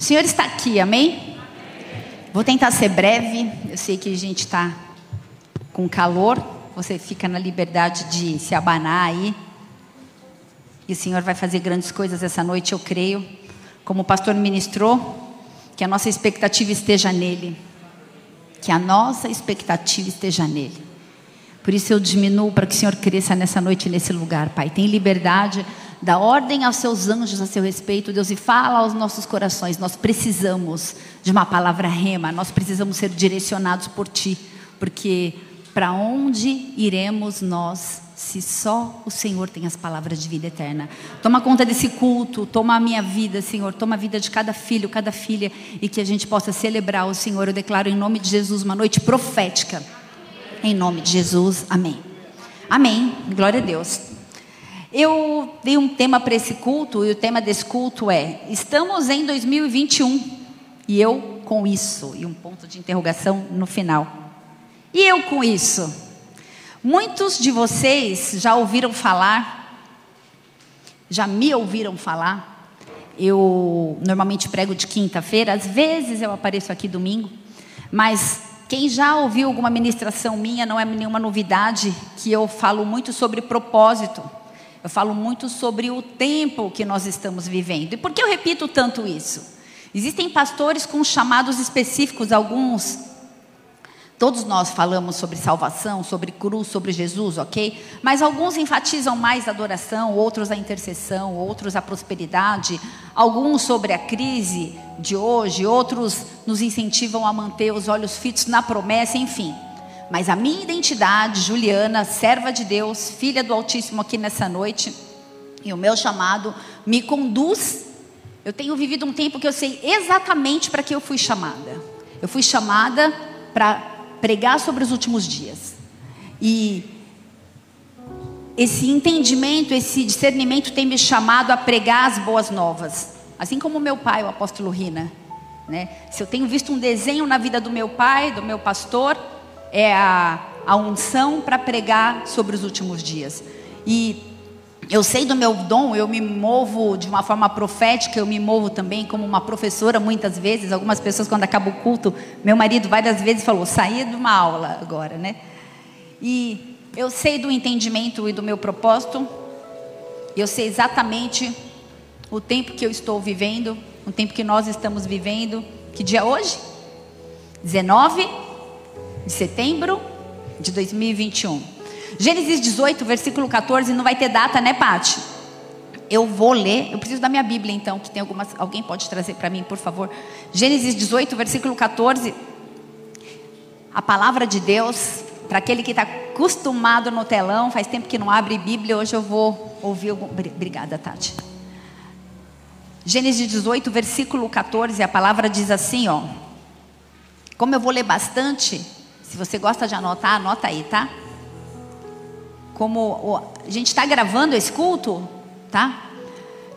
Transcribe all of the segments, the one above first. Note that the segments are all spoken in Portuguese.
O Senhor está aqui, amém? Vou tentar ser breve. Eu sei que a gente está com calor. Você fica na liberdade de se abanar aí. E o Senhor vai fazer grandes coisas essa noite, eu creio. Como o pastor ministrou, que a nossa expectativa esteja nele. Que a nossa expectativa esteja nele. Por isso eu diminuo para que o Senhor cresça nessa noite, nesse lugar, Pai. Tem liberdade, dá ordem aos seus anjos a seu respeito, Deus, e fala aos nossos corações. Nós precisamos de uma palavra rema, nós precisamos ser direcionados por Ti, porque para onde iremos nós se só o Senhor tem as palavras de vida eterna? Toma conta desse culto, toma a minha vida, Senhor, toma a vida de cada filho, cada filha, e que a gente possa celebrar o Senhor. Eu declaro em nome de Jesus uma noite profética em nome de Jesus, amém. Amém. Glória a Deus. Eu dei um tema para esse culto e o tema desse culto é: estamos em 2021 e eu com isso e um ponto de interrogação no final. E eu com isso? Muitos de vocês já ouviram falar, já me ouviram falar. Eu normalmente prego de quinta-feira, às vezes eu apareço aqui domingo, mas quem já ouviu alguma ministração minha, não é nenhuma novidade que eu falo muito sobre propósito. Eu falo muito sobre o tempo que nós estamos vivendo. E por que eu repito tanto isso? Existem pastores com chamados específicos, alguns Todos nós falamos sobre salvação, sobre cruz, sobre Jesus, ok? Mas alguns enfatizam mais a adoração, outros a intercessão, outros a prosperidade, alguns sobre a crise de hoje, outros nos incentivam a manter os olhos fitos na promessa, enfim. Mas a minha identidade, Juliana, serva de Deus, filha do Altíssimo aqui nessa noite, e o meu chamado me conduz. Eu tenho vivido um tempo que eu sei exatamente para que eu fui chamada. Eu fui chamada para pregar sobre os últimos dias. E esse entendimento, esse discernimento tem me chamado a pregar as boas novas. Assim como meu pai, o apóstolo Rina. Né? Se eu tenho visto um desenho na vida do meu pai, do meu pastor, é a, a unção para pregar sobre os últimos dias. E eu sei do meu dom, eu me movo de uma forma profética, eu me movo também como uma professora muitas vezes. Algumas pessoas, quando acaba o culto, meu marido várias vezes falou: saí de uma aula agora, né? E eu sei do entendimento e do meu propósito, eu sei exatamente o tempo que eu estou vivendo, o tempo que nós estamos vivendo. Que dia é hoje? 19 de setembro de 2021. Gênesis 18, versículo 14, não vai ter data, né, Pati? Eu vou ler, eu preciso da minha Bíblia então, que tem algumas, alguém pode trazer para mim, por favor. Gênesis 18, versículo 14. A palavra de Deus, para aquele que está acostumado no telão, faz tempo que não abre Bíblia, hoje eu vou ouvir algum... Obrigada, Tati. Gênesis 18, versículo 14, a palavra diz assim, ó. Como eu vou ler bastante, se você gosta de anotar, anota aí, tá? como a gente está gravando esse culto, tá?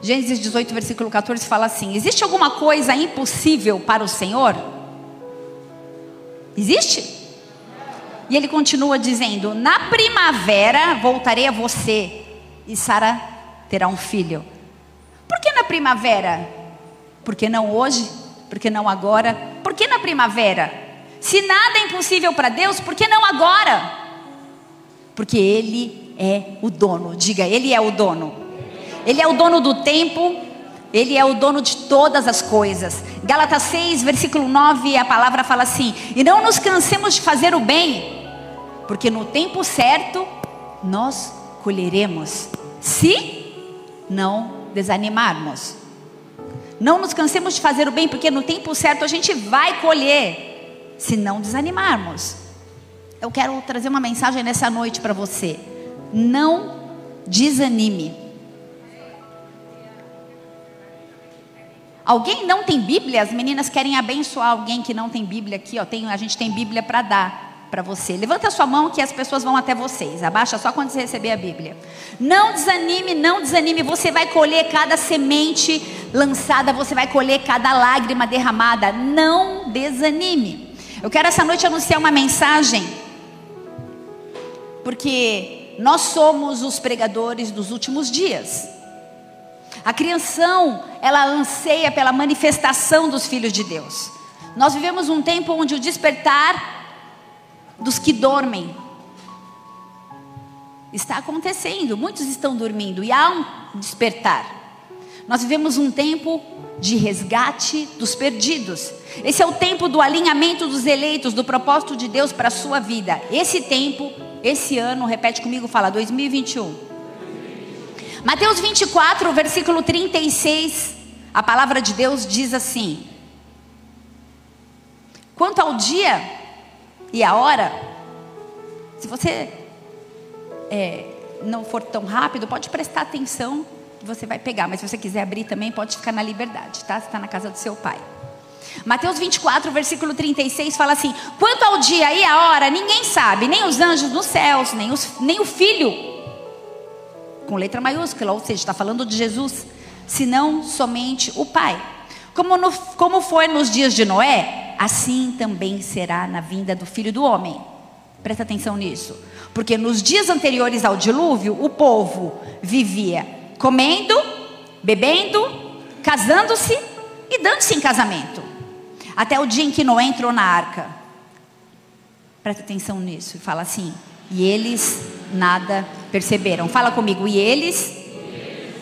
Gênesis 18, versículo 14 fala assim: Existe alguma coisa impossível para o Senhor? Existe? E ele continua dizendo: Na primavera voltarei a você e Sara terá um filho. Por que na primavera? Por que não hoje? Por que não agora? Por que na primavera? Se nada é impossível para Deus, por que não agora? Porque Ele é o dono. Diga, Ele é o dono. Ele é o dono do tempo, Ele é o dono de todas as coisas. Gálatas 6, versículo 9, a palavra fala assim: E não nos cansemos de fazer o bem, porque no tempo certo nós colheremos, se não desanimarmos. Não nos cansemos de fazer o bem, porque no tempo certo a gente vai colher, se não desanimarmos eu quero trazer uma mensagem nessa noite para você. Não desanime. Alguém não tem Bíblia? As meninas querem abençoar alguém que não tem Bíblia aqui, ó. Tem, a gente tem Bíblia para dar para você. Levanta a sua mão que as pessoas vão até vocês. Abaixa só quando você receber a Bíblia. Não desanime, não desanime. Você vai colher cada semente lançada, você vai colher cada lágrima derramada. Não desanime. Eu quero essa noite anunciar uma mensagem porque nós somos os pregadores dos últimos dias. A criação, ela anseia pela manifestação dos filhos de Deus. Nós vivemos um tempo onde o despertar dos que dormem está acontecendo. Muitos estão dormindo e há um despertar. Nós vivemos um tempo de resgate dos perdidos. Esse é o tempo do alinhamento dos eleitos, do propósito de Deus para a sua vida. Esse tempo, esse ano, repete comigo, fala 2021. Mateus 24, versículo 36, a palavra de Deus diz assim: Quanto ao dia e a hora, se você é, não for tão rápido, pode prestar atenção você vai pegar, mas se você quiser abrir também, pode ficar na liberdade, tá? Você está na casa do seu pai. Mateus 24, versículo 36 fala assim: Quanto ao dia e a hora, ninguém sabe, nem os anjos nos céus, nem, os, nem o filho com letra maiúscula, ou seja, está falando de Jesus, senão somente o Pai. Como, no, como foi nos dias de Noé, assim também será na vinda do Filho do Homem. Presta atenção nisso. Porque nos dias anteriores ao dilúvio, o povo vivia comendo, bebendo, casando-se e dando-se em casamento. Até o dia em que Noé entrou na arca. Presta atenção nisso. Fala assim: e eles nada perceberam. Fala comigo, e eles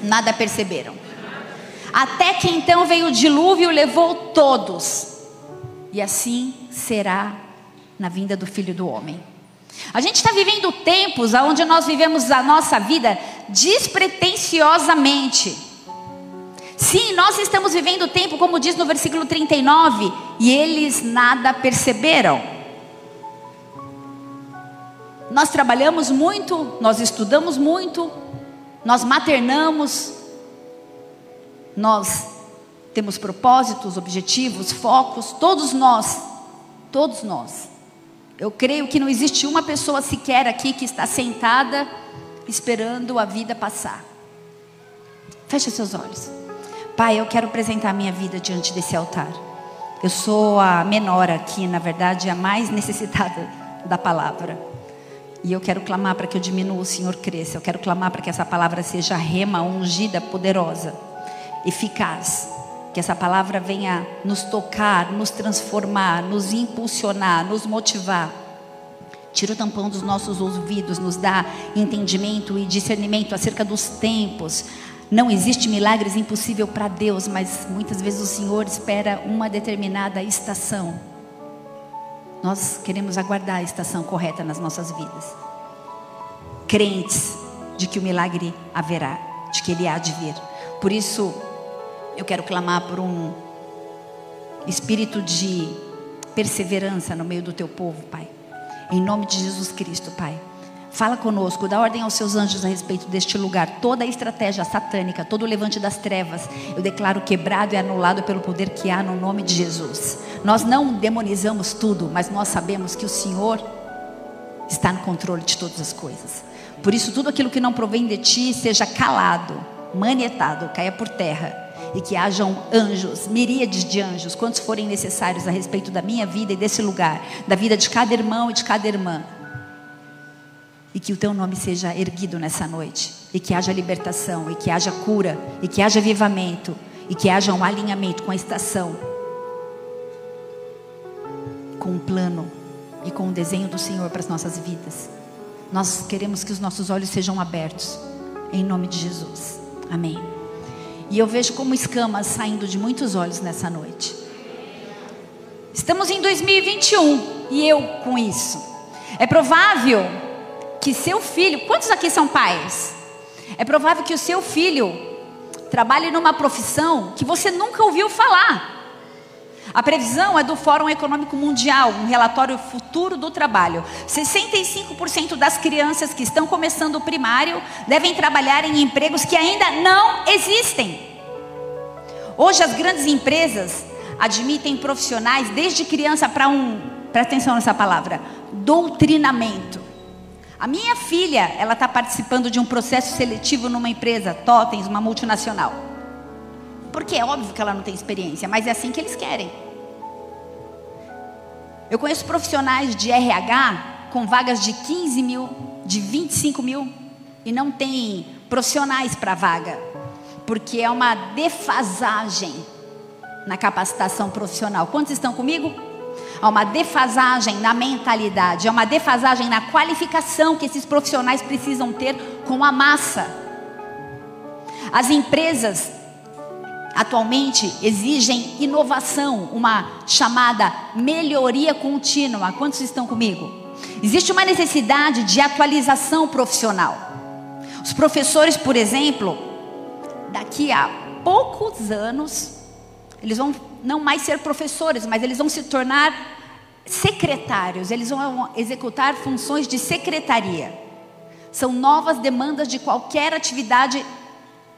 nada perceberam. Até que então veio o dilúvio e levou todos. E assim será na vinda do Filho do Homem. A gente está vivendo tempos onde nós vivemos a nossa vida despretensiosamente. Sim, nós estamos vivendo o tempo, como diz no versículo 39, e eles nada perceberam. Nós trabalhamos muito, nós estudamos muito, nós maternamos, nós temos propósitos, objetivos, focos, todos nós, todos nós. Eu creio que não existe uma pessoa sequer aqui que está sentada esperando a vida passar. Feche seus olhos. Pai, eu quero apresentar minha vida diante desse altar. Eu sou a menor aqui, na verdade, a mais necessitada da palavra. E eu quero clamar para que eu diminua, o Senhor cresça. Eu quero clamar para que essa palavra seja rema, ungida, poderosa, eficaz. Que essa palavra venha nos tocar, nos transformar, nos impulsionar, nos motivar. Tira o tampão dos nossos ouvidos, nos dá entendimento e discernimento acerca dos tempos. Não existe milagres impossível para Deus, mas muitas vezes o Senhor espera uma determinada estação nós queremos aguardar a estação correta nas nossas vidas. Crentes de que o milagre haverá, de que ele há de vir. Por isso, eu quero clamar por um espírito de perseverança no meio do teu povo, Pai. Em nome de Jesus Cristo, Pai. Fala conosco, dá ordem aos seus anjos a respeito deste lugar. Toda a estratégia satânica, todo o levante das trevas, eu declaro quebrado e anulado pelo poder que há no nome de Jesus. Nós não demonizamos tudo, mas nós sabemos que o Senhor está no controle de todas as coisas. Por isso, tudo aquilo que não provém de ti seja calado, manietado, caia por terra. E que hajam anjos, miríades de anjos, quantos forem necessários a respeito da minha vida e desse lugar, da vida de cada irmão e de cada irmã e que o teu nome seja erguido nessa noite. E que haja libertação, e que haja cura, e que haja avivamento, e que haja um alinhamento com a estação, com o plano e com o desenho do Senhor para as nossas vidas. Nós queremos que os nossos olhos sejam abertos, em nome de Jesus. Amém. E eu vejo como escamas saindo de muitos olhos nessa noite. Estamos em 2021 e eu com isso. É provável que seu filho, quantos aqui são pais? É provável que o seu filho trabalhe numa profissão que você nunca ouviu falar. A previsão é do Fórum Econômico Mundial, um relatório futuro do trabalho. 65% das crianças que estão começando o primário devem trabalhar em empregos que ainda não existem. Hoje as grandes empresas admitem profissionais desde criança para um, presta atenção nessa palavra, doutrinamento. A minha filha, ela está participando de um processo seletivo numa empresa, Totens, uma multinacional. Porque é óbvio que ela não tem experiência, mas é assim que eles querem. Eu conheço profissionais de RH com vagas de 15 mil, de 25 mil, e não tem profissionais para vaga. porque é uma defasagem na capacitação profissional. Quantos estão comigo? Há uma defasagem na mentalidade, há uma defasagem na qualificação que esses profissionais precisam ter com a massa. As empresas atualmente exigem inovação, uma chamada melhoria contínua. Quantos estão comigo? Existe uma necessidade de atualização profissional. Os professores, por exemplo, daqui a poucos anos, eles vão não mais ser professores, mas eles vão se tornar secretários, eles vão executar funções de secretaria. São novas demandas de qualquer atividade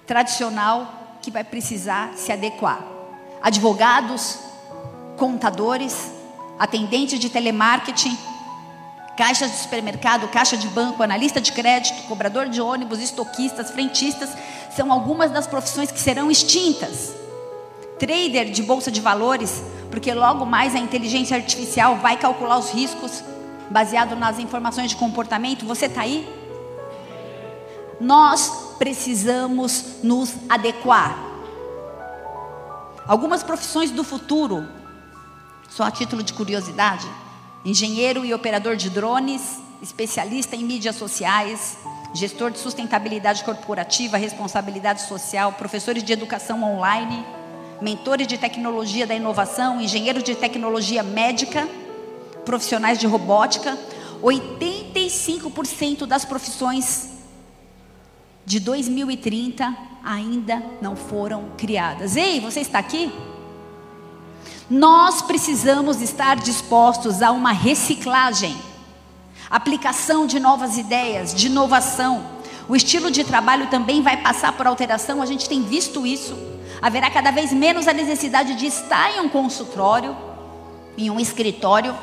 tradicional que vai precisar se adequar. Advogados, contadores, atendentes de telemarketing, caixa de supermercado, caixa de banco, analista de crédito, cobrador de ônibus, estoquistas, frentistas, são algumas das profissões que serão extintas. Trader de bolsa de valores, porque logo mais a inteligência artificial vai calcular os riscos baseado nas informações de comportamento. Você está aí? Nós precisamos nos adequar. Algumas profissões do futuro, só a título de curiosidade, engenheiro e operador de drones, especialista em mídias sociais, gestor de sustentabilidade corporativa, responsabilidade social, professores de educação online, mentores de tecnologia da inovação, engenheiros de tecnologia médica, profissionais de robótica. 85% das profissões de 2030 ainda não foram criadas. Ei, você está aqui? Nós precisamos estar dispostos a uma reciclagem, aplicação de novas ideias, de inovação. O estilo de trabalho também vai passar por alteração, a gente tem visto isso. Haverá cada vez menos a necessidade de estar em um consultório, em um escritório.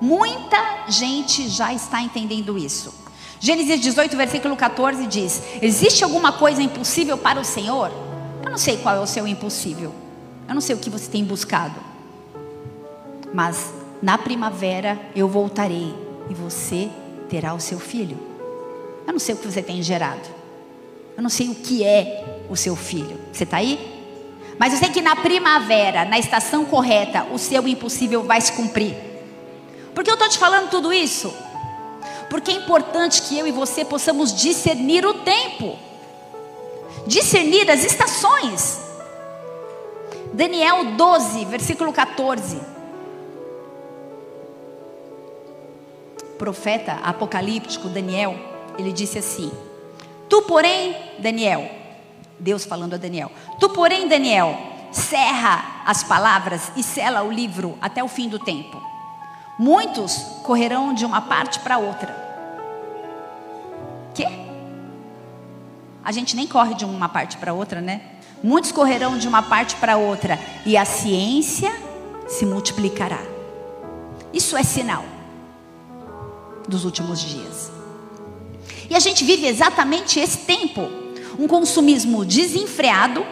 Muita gente já está entendendo isso. Gênesis 18, versículo 14 diz: Existe alguma coisa impossível para o Senhor? Eu não sei qual é o seu impossível. Eu não sei o que você tem buscado. Mas na primavera eu voltarei e você terá o seu filho. Eu não sei o que você tem gerado. Eu não sei o que é o seu filho. Você está aí? Mas eu sei que na primavera, na estação correta, o seu impossível vai se cumprir. Por que eu estou te falando tudo isso? Porque é importante que eu e você possamos discernir o tempo, discernir as estações. Daniel 12, versículo 14. Profeta apocalíptico Daniel, ele disse assim: Tu, porém, Daniel, Deus falando a Daniel, tu, porém, Daniel, cerra as palavras e sela o livro até o fim do tempo. Muitos correrão de uma parte para outra. Que? A gente nem corre de uma parte para outra, né? Muitos correrão de uma parte para outra e a ciência se multiplicará. Isso é sinal dos últimos dias. E a gente vive exatamente esse tempo, um consumismo desenfreado,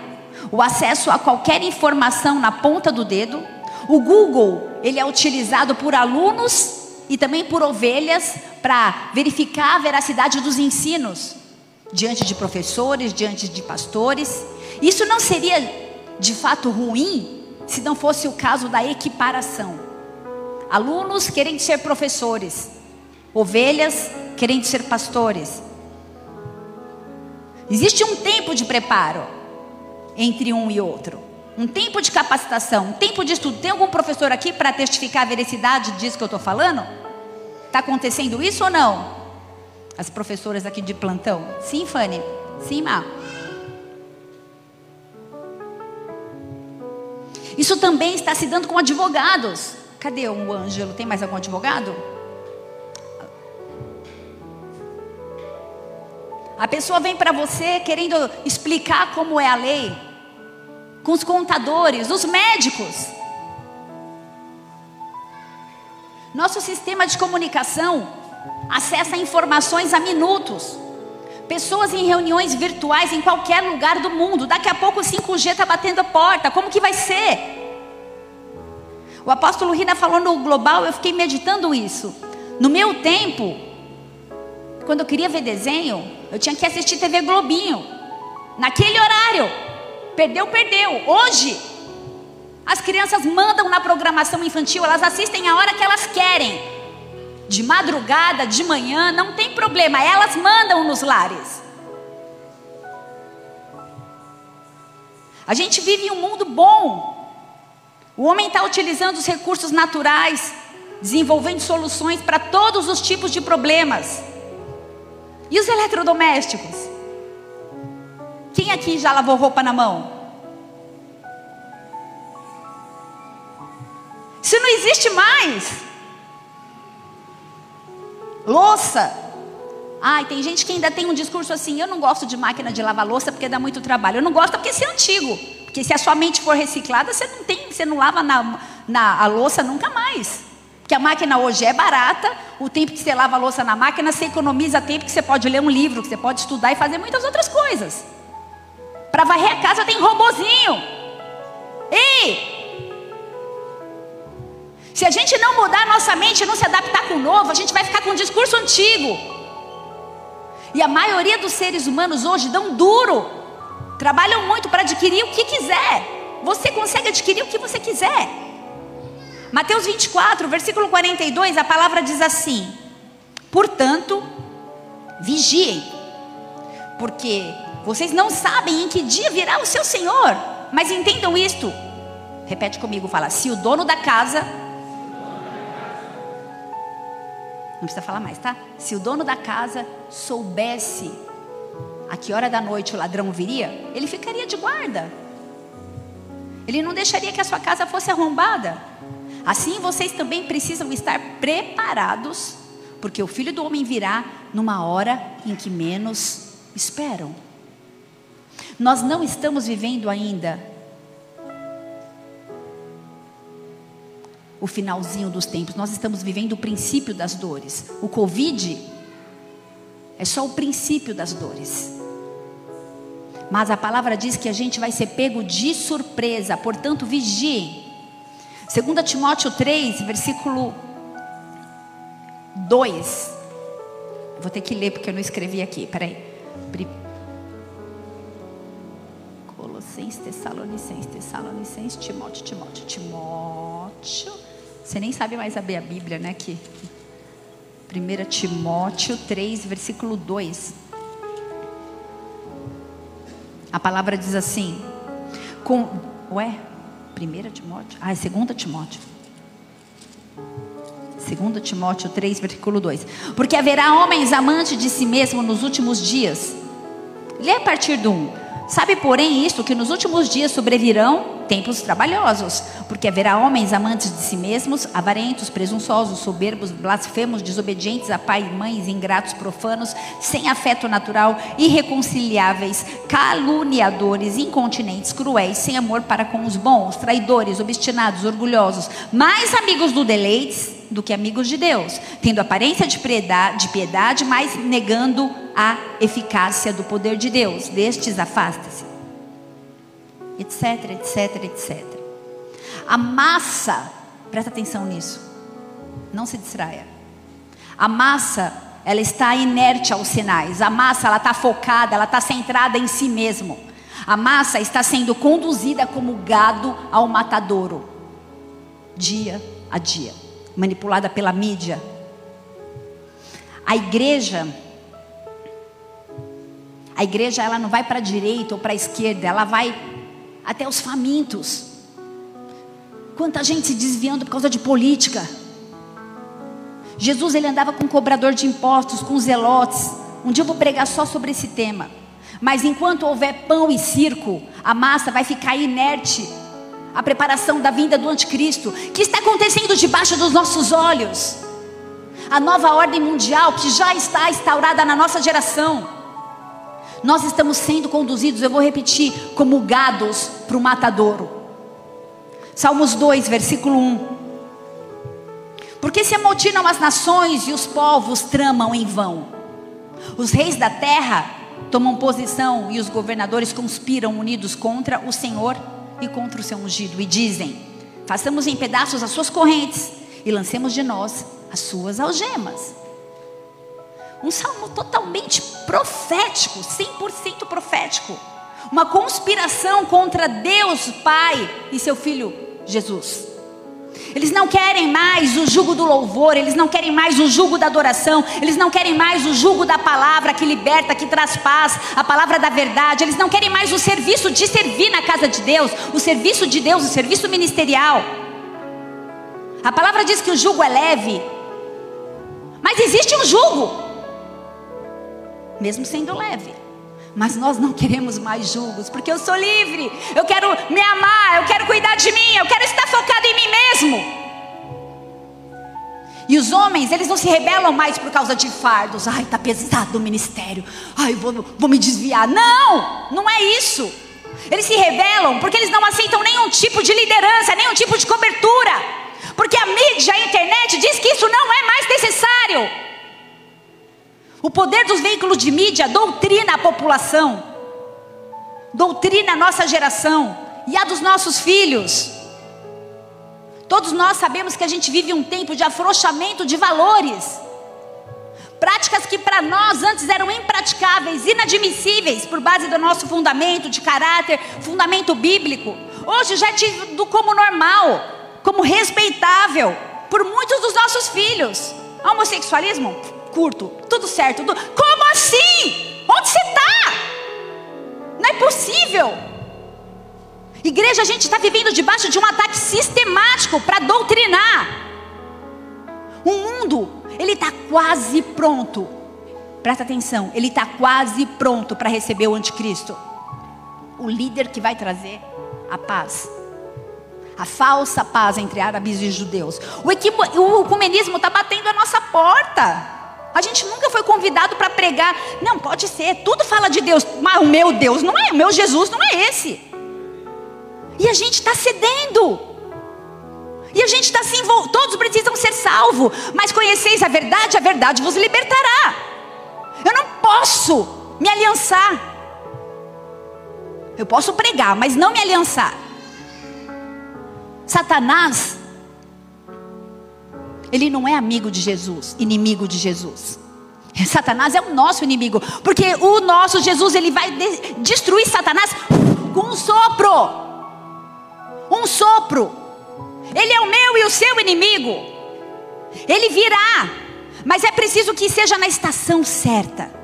o acesso a qualquer informação na ponta do dedo. O Google, ele é utilizado por alunos e também por ovelhas para verificar a veracidade dos ensinos diante de professores, diante de pastores. Isso não seria de fato ruim se não fosse o caso da equiparação. Alunos querem ser professores, ovelhas querem ser pastores. Existe um tempo de preparo entre um e outro. Um tempo de capacitação, um tempo de estudo. Tem algum professor aqui para testificar a veracidade disso que eu estou falando? Está acontecendo isso ou não? As professoras aqui de plantão. Sim, Fanny? Sim, Má? Isso também está se dando com advogados. Cadê o Ângelo? Tem mais algum advogado? A pessoa vem para você querendo explicar como é a lei, com os contadores, os médicos. Nosso sistema de comunicação acessa informações a minutos. Pessoas em reuniões virtuais em qualquer lugar do mundo. Daqui a pouco o 5G está batendo a porta. Como que vai ser? O apóstolo Rina falou no global, eu fiquei meditando isso. No meu tempo, quando eu queria ver desenho, eu tinha que assistir TV Globinho. naquele horário. Perdeu, perdeu. Hoje, as crianças mandam na programação infantil, elas assistem a hora que elas querem. De madrugada, de manhã, não tem problema, elas mandam nos lares. A gente vive em um mundo bom. O homem está utilizando os recursos naturais, desenvolvendo soluções para todos os tipos de problemas. E os eletrodomésticos? Quem aqui já lavou roupa na mão? Isso não existe mais. Louça. Ai, tem gente que ainda tem um discurso assim: eu não gosto de máquina de lavar louça porque dá muito trabalho. Eu não gosto porque isso é antigo. Porque se a sua mente for reciclada, você não tem, você não lava na, na a louça nunca mais. Porque a máquina hoje é barata, o tempo que você lava a louça na máquina, você economiza tempo que você pode ler um livro, que você pode estudar e fazer muitas outras coisas. Para varrer a casa tem robozinho. Ei! Se a gente não mudar nossa mente, não se adaptar com o novo, a gente vai ficar com um discurso antigo. E a maioria dos seres humanos hoje dão duro. Trabalham muito para adquirir o que quiser. Você consegue adquirir o que você quiser. Mateus 24, versículo 42, a palavra diz assim: Portanto, vigiem, porque vocês não sabem em que dia virá o seu Senhor. Mas entendam isto. Repete comigo, fala: se o dono da casa Não precisa falar mais, tá? Se o dono da casa soubesse a que hora da noite o ladrão viria, ele ficaria de guarda. Ele não deixaria que a sua casa fosse arrombada. Assim vocês também precisam estar preparados, porque o filho do homem virá numa hora em que menos esperam. Nós não estamos vivendo ainda o finalzinho dos tempos, nós estamos vivendo o princípio das dores. O Covid é só o princípio das dores. Mas a palavra diz que a gente vai ser pego de surpresa, portanto, vigiem. 2 Timóteo 3, versículo 2. Vou ter que ler porque eu não escrevi aqui, peraí. Colossenses, Tessalonicenses, Tessalonicenses, Timóteo, Timóteo, Timóteo. Você nem sabe mais abrir a Bíblia, né? Que 1 Timóteo 3, versículo 2. A palavra diz assim: com, Ué? 1 Timóteo? Ah, é 2 Timóteo. 2 Timóteo 3, versículo 2. Porque haverá homens amantes de si mesmo nos últimos dias. Lê a partir do 1. Sabe, porém, isto que nos últimos dias sobrevirão tempos trabalhosos, porque haverá homens amantes de si mesmos, avarentos, presunçosos, soberbos, blasfemos, desobedientes a pai e mães, ingratos, profanos, sem afeto natural, irreconciliáveis, caluniadores, incontinentes, cruéis, sem amor para com os bons, traidores, obstinados, orgulhosos, mais amigos do deleites do que amigos de Deus, tendo aparência de piedade, de piedade mas negando a eficácia do poder de Deus. Destes afasta-se. Etc, etc, etc. A massa, presta atenção nisso. Não se distraia. A massa, ela está inerte aos sinais. A massa, ela está focada, ela está centrada em si mesmo. A massa está sendo conduzida como gado ao matadouro, dia a dia manipulada pela mídia. A igreja, a igreja ela não vai para a direita ou para a esquerda, ela vai até os famintos. Quanta gente se desviando por causa de política. Jesus ele andava com cobrador de impostos, com zelotes. Um dia eu vou pregar só sobre esse tema. Mas enquanto houver pão e circo, a massa vai ficar inerte a preparação da vinda do anticristo, que está acontecendo debaixo dos nossos olhos. A nova ordem mundial que já está instaurada na nossa geração. Nós estamos sendo conduzidos, eu vou repetir, como gados para o matadouro. Salmos 2, versículo 1. Porque se amotinam as nações e os povos tramam em vão. Os reis da terra tomam posição e os governadores conspiram unidos contra o Senhor e contra o seu ungido, e dizem: façamos em pedaços as suas correntes e lancemos de nós as suas algemas. Um salmo totalmente profético, 100% profético. uma conspiração contra Deus Pai e seu filho Jesus. Eles não querem mais o jugo do louvor, eles não querem mais o jugo da adoração, eles não querem mais o jugo da palavra que liberta, que traz paz, a palavra da verdade, eles não querem mais o serviço de servir na casa de Deus, o serviço de Deus, o serviço ministerial. A palavra diz que o jugo é leve, mas existe um jugo, mesmo sendo leve. Mas nós não queremos mais julgos, porque eu sou livre, eu quero me amar, eu quero cuidar de mim, eu quero estar focado em mim mesmo. E os homens, eles não se rebelam mais por causa de fardos. Ai, tá pesado o ministério. Ai, vou, vou me desviar. Não, não é isso. Eles se rebelam porque eles não aceitam nenhum tipo de liderança, nenhum tipo de cobertura. Porque a mídia, a internet diz que isso não é mais necessário. O poder dos veículos de mídia doutrina a população, doutrina a nossa geração e a dos nossos filhos. Todos nós sabemos que a gente vive um tempo de afrouxamento de valores. Práticas que para nós antes eram impraticáveis, inadmissíveis, por base do nosso fundamento de caráter, fundamento bíblico. Hoje já é tido como normal, como respeitável, por muitos dos nossos filhos. Homossexualismo? Curto, tudo certo. Tudo... Como assim? Onde você está? Não é possível. Igreja, a gente está vivendo debaixo de um ataque sistemático para doutrinar. O mundo, ele está quase pronto. Presta atenção, ele está quase pronto para receber o anticristo. O líder que vai trazer a paz. A falsa paz entre árabes e judeus. O, o ecumenismo está batendo a nossa porta. A gente nunca foi convidado para pregar. Não, pode ser, tudo fala de Deus, mas o meu Deus não é, o meu Jesus não é esse. E a gente está cedendo. E a gente está se envolvendo. Todos precisam ser salvos. Mas conheceis a verdade, a verdade vos libertará. Eu não posso me aliançar. Eu posso pregar, mas não me aliançar. Satanás ele não é amigo de Jesus, inimigo de Jesus. Satanás é o nosso inimigo, porque o nosso Jesus ele vai de destruir Satanás com um sopro. Um sopro. Ele é o meu e o seu inimigo. Ele virá, mas é preciso que seja na estação certa.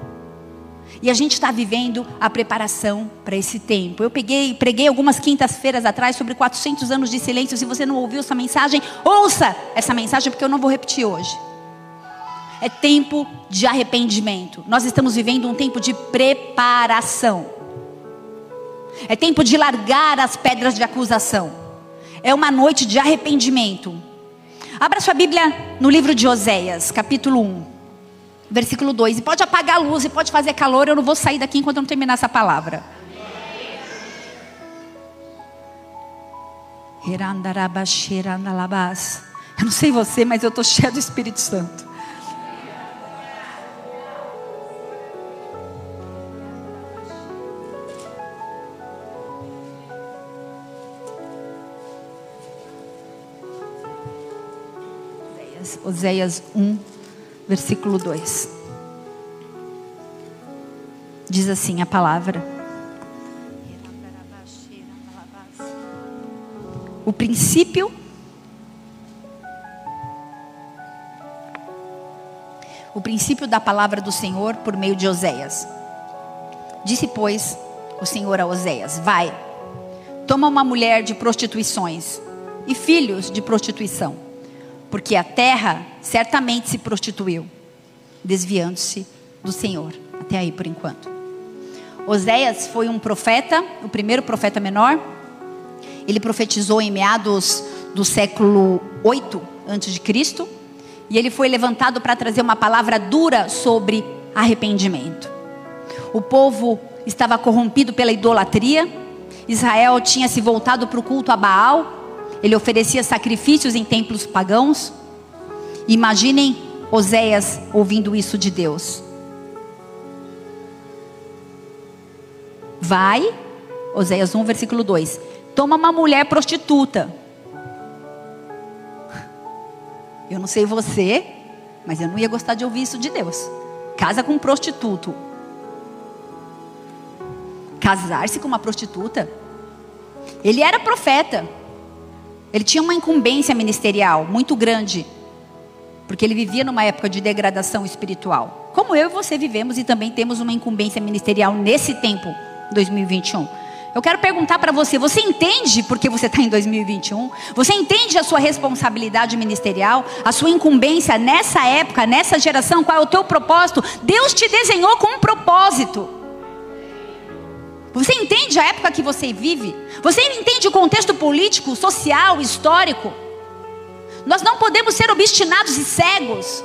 E a gente está vivendo a preparação para esse tempo. Eu peguei, preguei algumas quintas-feiras atrás sobre 400 anos de silêncio. Se você não ouviu essa mensagem, ouça essa mensagem porque eu não vou repetir hoje. É tempo de arrependimento. Nós estamos vivendo um tempo de preparação. É tempo de largar as pedras de acusação. É uma noite de arrependimento. Abra sua Bíblia no livro de Oséias, capítulo 1 versículo 2. E pode apagar a luz, e pode fazer calor, eu não vou sair daqui enquanto eu não terminar essa palavra. Eu não sei você, mas eu estou cheia do Espírito Santo. Oséias 1, versículo 2. Diz assim a palavra: O princípio o princípio da palavra do Senhor por meio de Oséias. Disse, pois, o Senhor a Oséias: Vai, toma uma mulher de prostituições e filhos de prostituição porque a terra certamente se prostituiu, desviando-se do Senhor. Até aí por enquanto. Oséias foi um profeta, o primeiro profeta menor. Ele profetizou em meados do século 8 antes de Cristo, e ele foi levantado para trazer uma palavra dura sobre arrependimento. O povo estava corrompido pela idolatria. Israel tinha se voltado para o culto a Baal ele oferecia sacrifícios em templos pagãos. Imaginem Oséias ouvindo isso de Deus. Vai, Oséias 1, versículo 2. Toma uma mulher prostituta. Eu não sei você, mas eu não ia gostar de ouvir isso de Deus. Casa com um prostituto. casar-se com uma prostituta. Ele era profeta. Ele tinha uma incumbência ministerial muito grande. Porque ele vivia numa época de degradação espiritual. Como eu e você vivemos e também temos uma incumbência ministerial nesse tempo, 2021. Eu quero perguntar para você: você entende porque você está em 2021? Você entende a sua responsabilidade ministerial, a sua incumbência nessa época, nessa geração? Qual é o teu propósito? Deus te desenhou com um propósito. Você entende a época que você vive? Você entende o contexto político, social, histórico? Nós não podemos ser obstinados e cegos.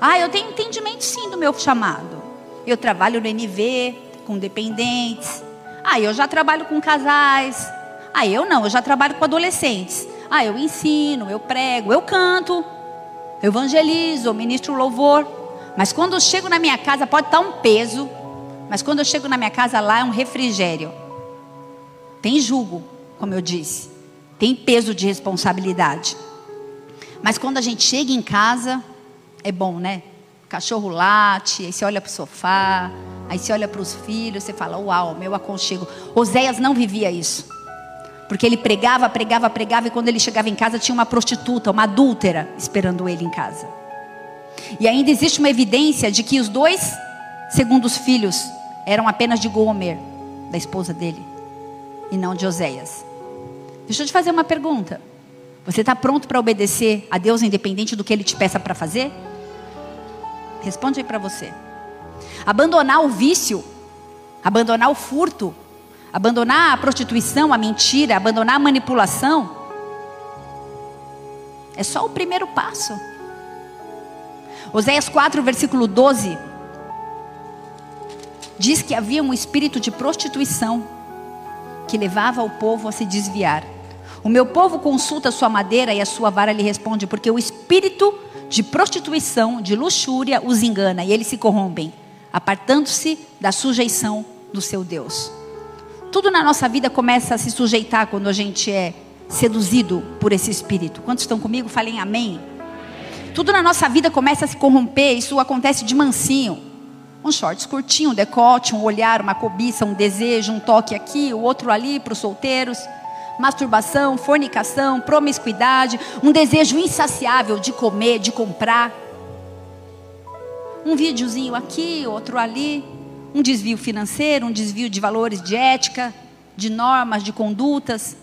Ah, eu tenho entendimento sim do meu chamado. Eu trabalho no NV, com dependentes. Ah, eu já trabalho com casais. Ah, eu não, eu já trabalho com adolescentes. Ah, eu ensino, eu prego, eu canto, eu evangelizo, ministro louvor. Mas quando eu chego na minha casa, pode estar um peso, mas quando eu chego na minha casa, lá é um refrigério. Tem jugo, como eu disse. Tem peso de responsabilidade. Mas quando a gente chega em casa, é bom, né? O cachorro late, aí você olha para o sofá, aí você olha para os filhos, você fala, uau, meu aconchego. Oséias não vivia isso. Porque ele pregava, pregava, pregava, e quando ele chegava em casa tinha uma prostituta, uma adúltera, esperando ele em casa. E ainda existe uma evidência de que os dois segundos filhos eram apenas de Gomer, da esposa dele, e não de Oséias. Deixa eu te fazer uma pergunta. Você está pronto para obedecer a Deus independente do que Ele te peça para fazer? Responde aí para você. Abandonar o vício, abandonar o furto, abandonar a prostituição, a mentira, abandonar a manipulação, é só o primeiro passo. Oséias 4, versículo 12 diz que havia um espírito de prostituição que levava o povo a se desviar. O meu povo consulta a sua madeira e a sua vara lhe responde, porque o espírito de prostituição, de luxúria, os engana e eles se corrompem, apartando-se da sujeição do seu Deus. Tudo na nossa vida começa a se sujeitar quando a gente é seduzido por esse espírito. Quantos estão comigo? Falem amém. Tudo na nossa vida começa a se corromper, isso acontece de mansinho. Um shorts curtinho, um decote, um olhar, uma cobiça, um desejo, um toque aqui, o outro ali para os solteiros. Masturbação, fornicação, promiscuidade, um desejo insaciável de comer, de comprar. Um videozinho aqui, outro ali. Um desvio financeiro, um desvio de valores de ética, de normas, de condutas.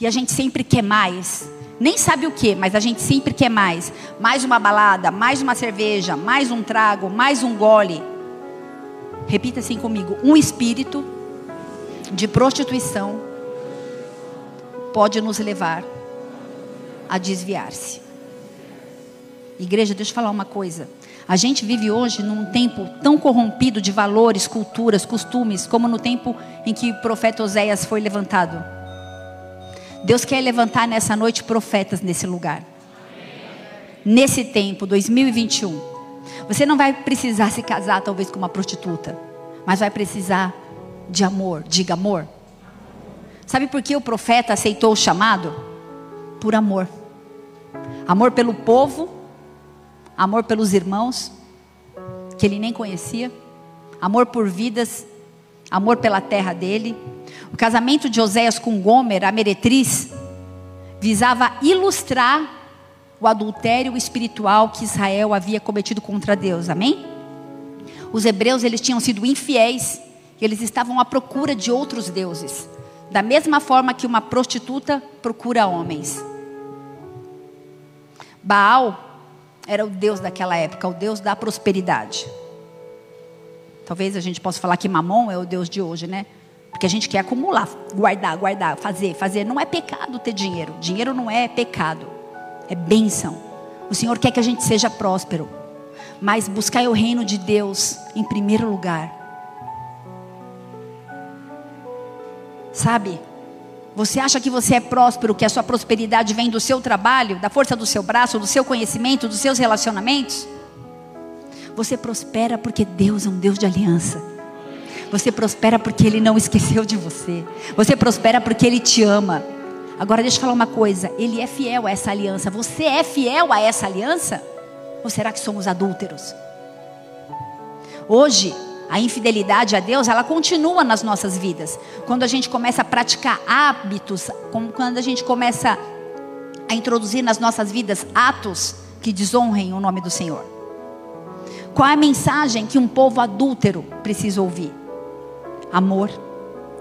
E a gente sempre quer mais. Nem sabe o que, mas a gente sempre quer mais. Mais uma balada, mais uma cerveja, mais um trago, mais um gole. Repita assim comigo: um espírito de prostituição pode nos levar a desviar-se. Igreja, deixa eu falar uma coisa. A gente vive hoje num tempo tão corrompido de valores, culturas, costumes, como no tempo em que o profeta Oséias foi levantado. Deus quer levantar nessa noite profetas nesse lugar. Nesse tempo, 2021. Você não vai precisar se casar talvez com uma prostituta, mas vai precisar de amor. Diga amor. Sabe por que o profeta aceitou o chamado? Por amor. Amor pelo povo, amor pelos irmãos que ele nem conhecia, amor por vidas, amor pela terra dele. O casamento de Oséias com Gomer, a meretriz, visava ilustrar o adultério espiritual que Israel havia cometido contra Deus. Amém? Os hebreus eles tinham sido infiéis, eles estavam à procura de outros deuses, da mesma forma que uma prostituta procura homens. Baal era o deus daquela época, o deus da prosperidade. Talvez a gente possa falar que Mamon é o deus de hoje, né? Porque a gente quer acumular, guardar, guardar, fazer, fazer. Não é pecado ter dinheiro. Dinheiro não é pecado é bênção. O Senhor quer que a gente seja próspero, mas buscar o reino de Deus em primeiro lugar. Sabe? Você acha que você é próspero, que a sua prosperidade vem do seu trabalho, da força do seu braço, do seu conhecimento, dos seus relacionamentos? Você prospera porque Deus é um Deus de aliança. Você prospera porque Ele não esqueceu de você. Você prospera porque Ele te ama. Agora deixa eu falar uma coisa: Ele é fiel a essa aliança. Você é fiel a essa aliança? Ou será que somos adúlteros? Hoje, A infidelidade a Deus, ela continua nas nossas vidas. Quando a gente começa a praticar hábitos, quando a gente começa a introduzir nas nossas vidas atos que desonrem o nome do Senhor. Qual é a mensagem que um povo adúltero precisa ouvir? Amor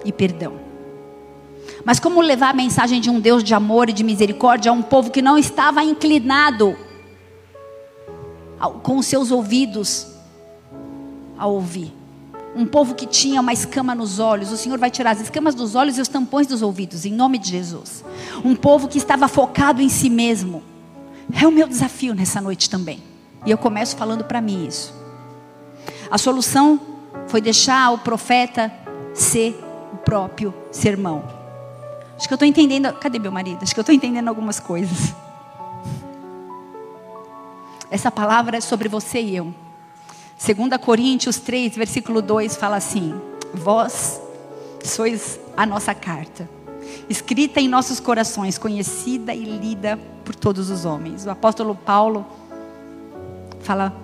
e perdão. Mas como levar a mensagem de um Deus de amor e de misericórdia a um povo que não estava inclinado com os seus ouvidos a ouvir? Um povo que tinha uma escama nos olhos, o Senhor vai tirar as escamas dos olhos e os tampões dos ouvidos, em nome de Jesus. Um povo que estava focado em si mesmo. É o meu desafio nessa noite também. E eu começo falando para mim isso. A solução foi deixar o profeta ser o próprio sermão. Acho que eu estou entendendo. Cadê meu marido? Acho que eu estou entendendo algumas coisas. Essa palavra é sobre você e eu. 2 Coríntios 3, versículo 2 fala assim: Vós sois a nossa carta, escrita em nossos corações, conhecida e lida por todos os homens. O apóstolo Paulo fala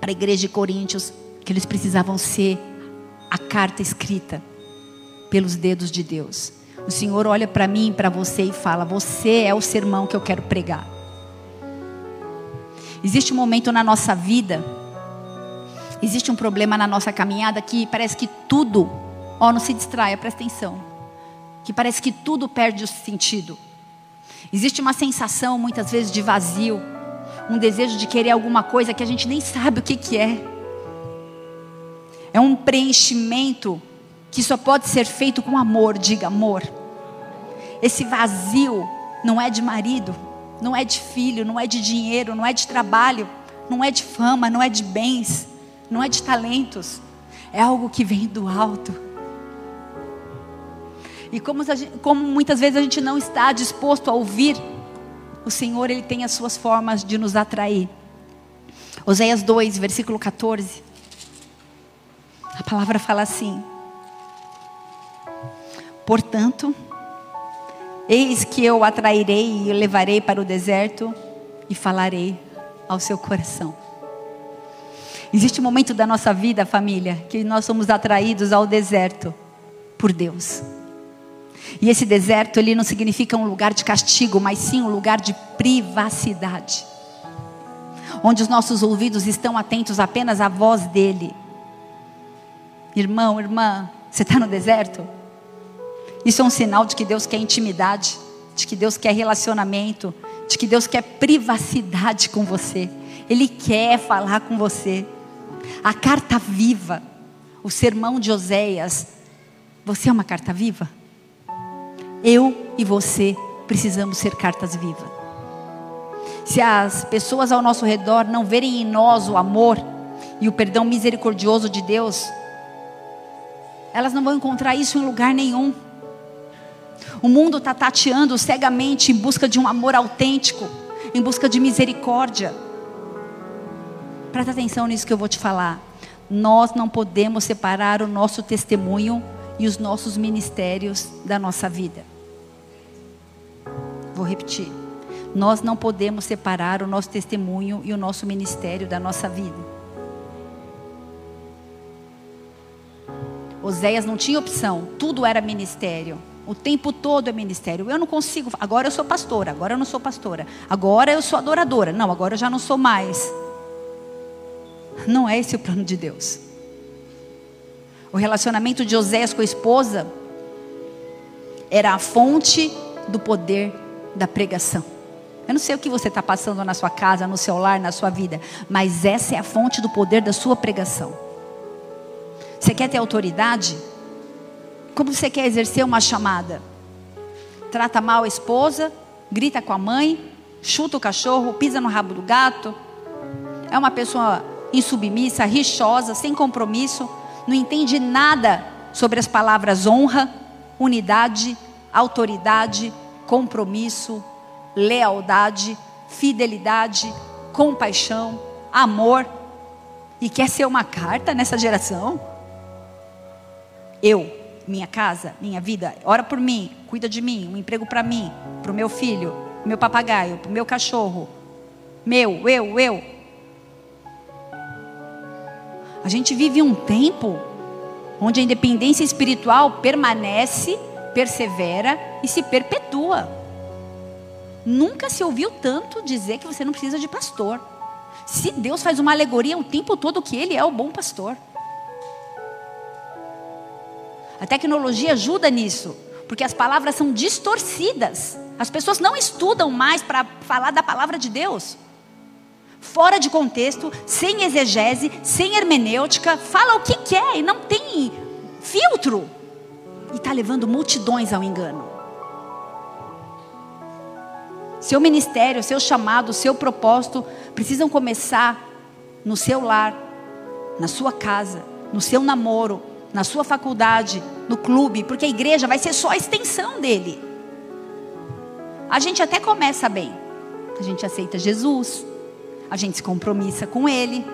para a igreja de Coríntios que eles precisavam ser a carta escrita pelos dedos de Deus. O Senhor olha para mim, para você e fala: Você é o sermão que eu quero pregar. Existe um momento na nossa vida, existe um problema na nossa caminhada que parece que tudo, ó, não se distraia, presta atenção, que parece que tudo perde o sentido. Existe uma sensação muitas vezes de vazio, um desejo de querer alguma coisa que a gente nem sabe o que, que é. É um preenchimento que só pode ser feito com amor, diga amor. Esse vazio não é de marido, não é de filho, não é de dinheiro, não é de trabalho, não é de fama, não é de bens, não é de talentos. É algo que vem do alto. E como, como muitas vezes a gente não está disposto a ouvir, o Senhor ele tem as suas formas de nos atrair. Oséias 2, versículo 14. A palavra fala assim: Portanto, eis que eu atrairei e levarei para o deserto e falarei ao seu coração. Existe um momento da nossa vida, família, que nós somos atraídos ao deserto por Deus. E esse deserto, ele não significa um lugar de castigo, mas sim um lugar de privacidade. Onde os nossos ouvidos estão atentos apenas à voz dele. Irmão, irmã, você está no deserto? Isso é um sinal de que Deus quer intimidade, de que Deus quer relacionamento, de que Deus quer privacidade com você. Ele quer falar com você. A carta viva, o sermão de Oséias. Você é uma carta viva? Eu e você precisamos ser cartas vivas. Se as pessoas ao nosso redor não verem em nós o amor e o perdão misericordioso de Deus, elas não vão encontrar isso em lugar nenhum. O mundo está tateando cegamente em busca de um amor autêntico, em busca de misericórdia. Presta atenção nisso que eu vou te falar. Nós não podemos separar o nosso testemunho e os nossos ministérios da nossa vida. Vou repetir. Nós não podemos separar o nosso testemunho e o nosso ministério da nossa vida. Oséias não tinha opção, tudo era ministério. O tempo todo é ministério. Eu não consigo. Agora eu sou pastora, agora eu não sou pastora. Agora eu sou adoradora. Não, agora eu já não sou mais. Não é esse o plano de Deus. O relacionamento de Oséias com a esposa era a fonte do poder da pregação. Eu não sei o que você está passando na sua casa, no seu lar, na sua vida, mas essa é a fonte do poder da sua pregação. Você quer ter autoridade? Como você quer exercer uma chamada? Trata mal a esposa, grita com a mãe, chuta o cachorro, pisa no rabo do gato. É uma pessoa insubmissa, rixosa, sem compromisso, não entende nada sobre as palavras honra, unidade, autoridade, compromisso, lealdade, fidelidade, compaixão, amor. E quer ser uma carta nessa geração? Eu, minha casa, minha vida, ora por mim, cuida de mim, um emprego para mim, para o meu filho, meu papagaio, para o meu cachorro. Meu, eu, eu. A gente vive um tempo onde a independência espiritual permanece, persevera e se perpetua. Nunca se ouviu tanto dizer que você não precisa de pastor. Se Deus faz uma alegoria o tempo todo que Ele é o bom pastor. A tecnologia ajuda nisso, porque as palavras são distorcidas. As pessoas não estudam mais para falar da palavra de Deus. Fora de contexto, sem exegese, sem hermenêutica, fala o que quer e não tem filtro. E está levando multidões ao engano. Seu ministério, seu chamado, seu propósito precisam começar no seu lar, na sua casa, no seu namoro, na sua faculdade, no clube, porque a igreja vai ser só a extensão dele. A gente até começa bem. A gente aceita Jesus, a gente se compromissa com ele.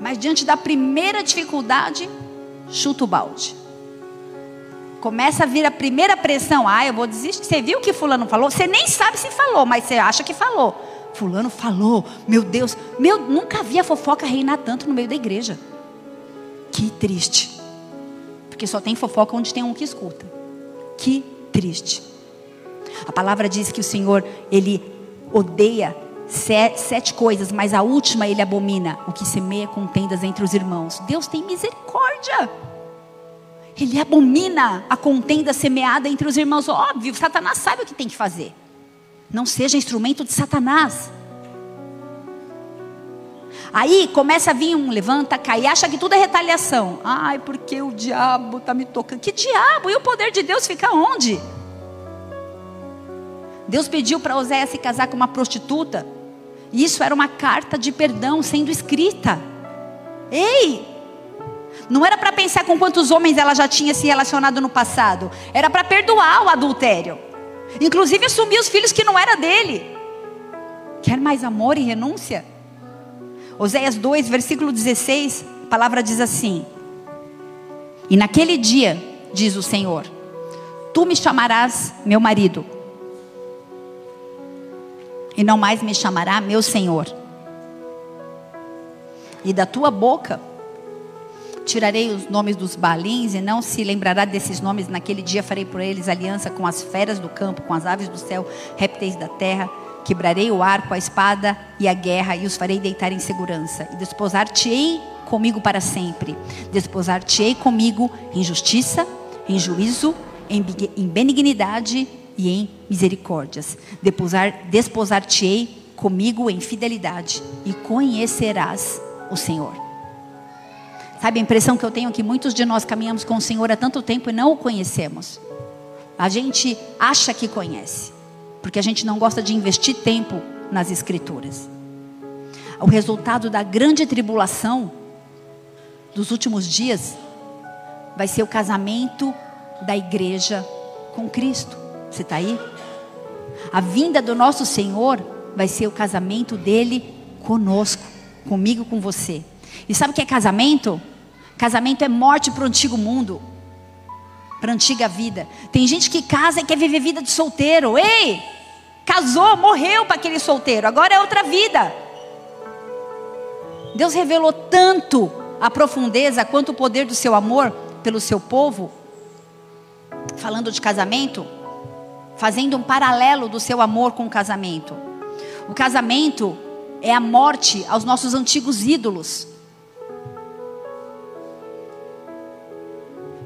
Mas diante da primeira dificuldade, chuta o balde. Começa a vir a primeira pressão. Ah, eu vou desistir. Você viu o que fulano falou? Você nem sabe se falou, mas você acha que falou. Fulano falou. Meu Deus, meu, nunca vi a fofoca reinar tanto no meio da igreja. Que triste. Porque só tem fofoca onde tem um que escuta. Que triste. A palavra diz que o Senhor, ele odeia sete, coisas, mas a última ele abomina, o que semeia contendas entre os irmãos. Deus tem misericórdia. Ele abomina a contenda semeada entre os irmãos. Óbvio, Satanás sabe o que tem que fazer. Não seja instrumento de Satanás. Aí começa a vir um levanta, cai, acha que tudo é retaliação. Ai, porque o diabo está me tocando. Que diabo? E o poder de Deus fica onde? Deus pediu para Oséias se casar com uma prostituta. E isso era uma carta de perdão sendo escrita. Ei! Não era para pensar com quantos homens ela já tinha se relacionado no passado. Era para perdoar o adultério. Inclusive assumir os filhos que não era dele. Quer mais amor e renúncia? Oséias 2, versículo 16, a palavra diz assim: E naquele dia, diz o Senhor, tu me chamarás meu marido, e não mais me chamará meu Senhor. E da tua boca tirarei os nomes dos balins, e não se lembrará desses nomes. Naquele dia farei por eles aliança com as feras do campo, com as aves do céu, répteis da terra Quebrarei o arco, a espada e a guerra, e os farei deitar em segurança. E desposar-te-ei comigo para sempre. Desposar-te-ei comigo em justiça, em juízo, em benignidade e em misericórdias. Desposar-te-ei comigo em fidelidade, e conhecerás o Senhor. Sabe a impressão que eu tenho que muitos de nós caminhamos com o Senhor há tanto tempo e não o conhecemos. A gente acha que conhece porque a gente não gosta de investir tempo nas Escrituras. O resultado da grande tribulação dos últimos dias vai ser o casamento da igreja com Cristo. Você está aí? A vinda do nosso Senhor vai ser o casamento dele conosco, comigo, com você. E sabe o que é casamento? Casamento é morte para o antigo mundo para a antiga vida. Tem gente que casa e quer viver vida de solteiro. Ei! Casou, morreu para aquele solteiro. Agora é outra vida. Deus revelou tanto a profundeza quanto o poder do seu amor pelo seu povo, falando de casamento, fazendo um paralelo do seu amor com o casamento. O casamento é a morte aos nossos antigos ídolos.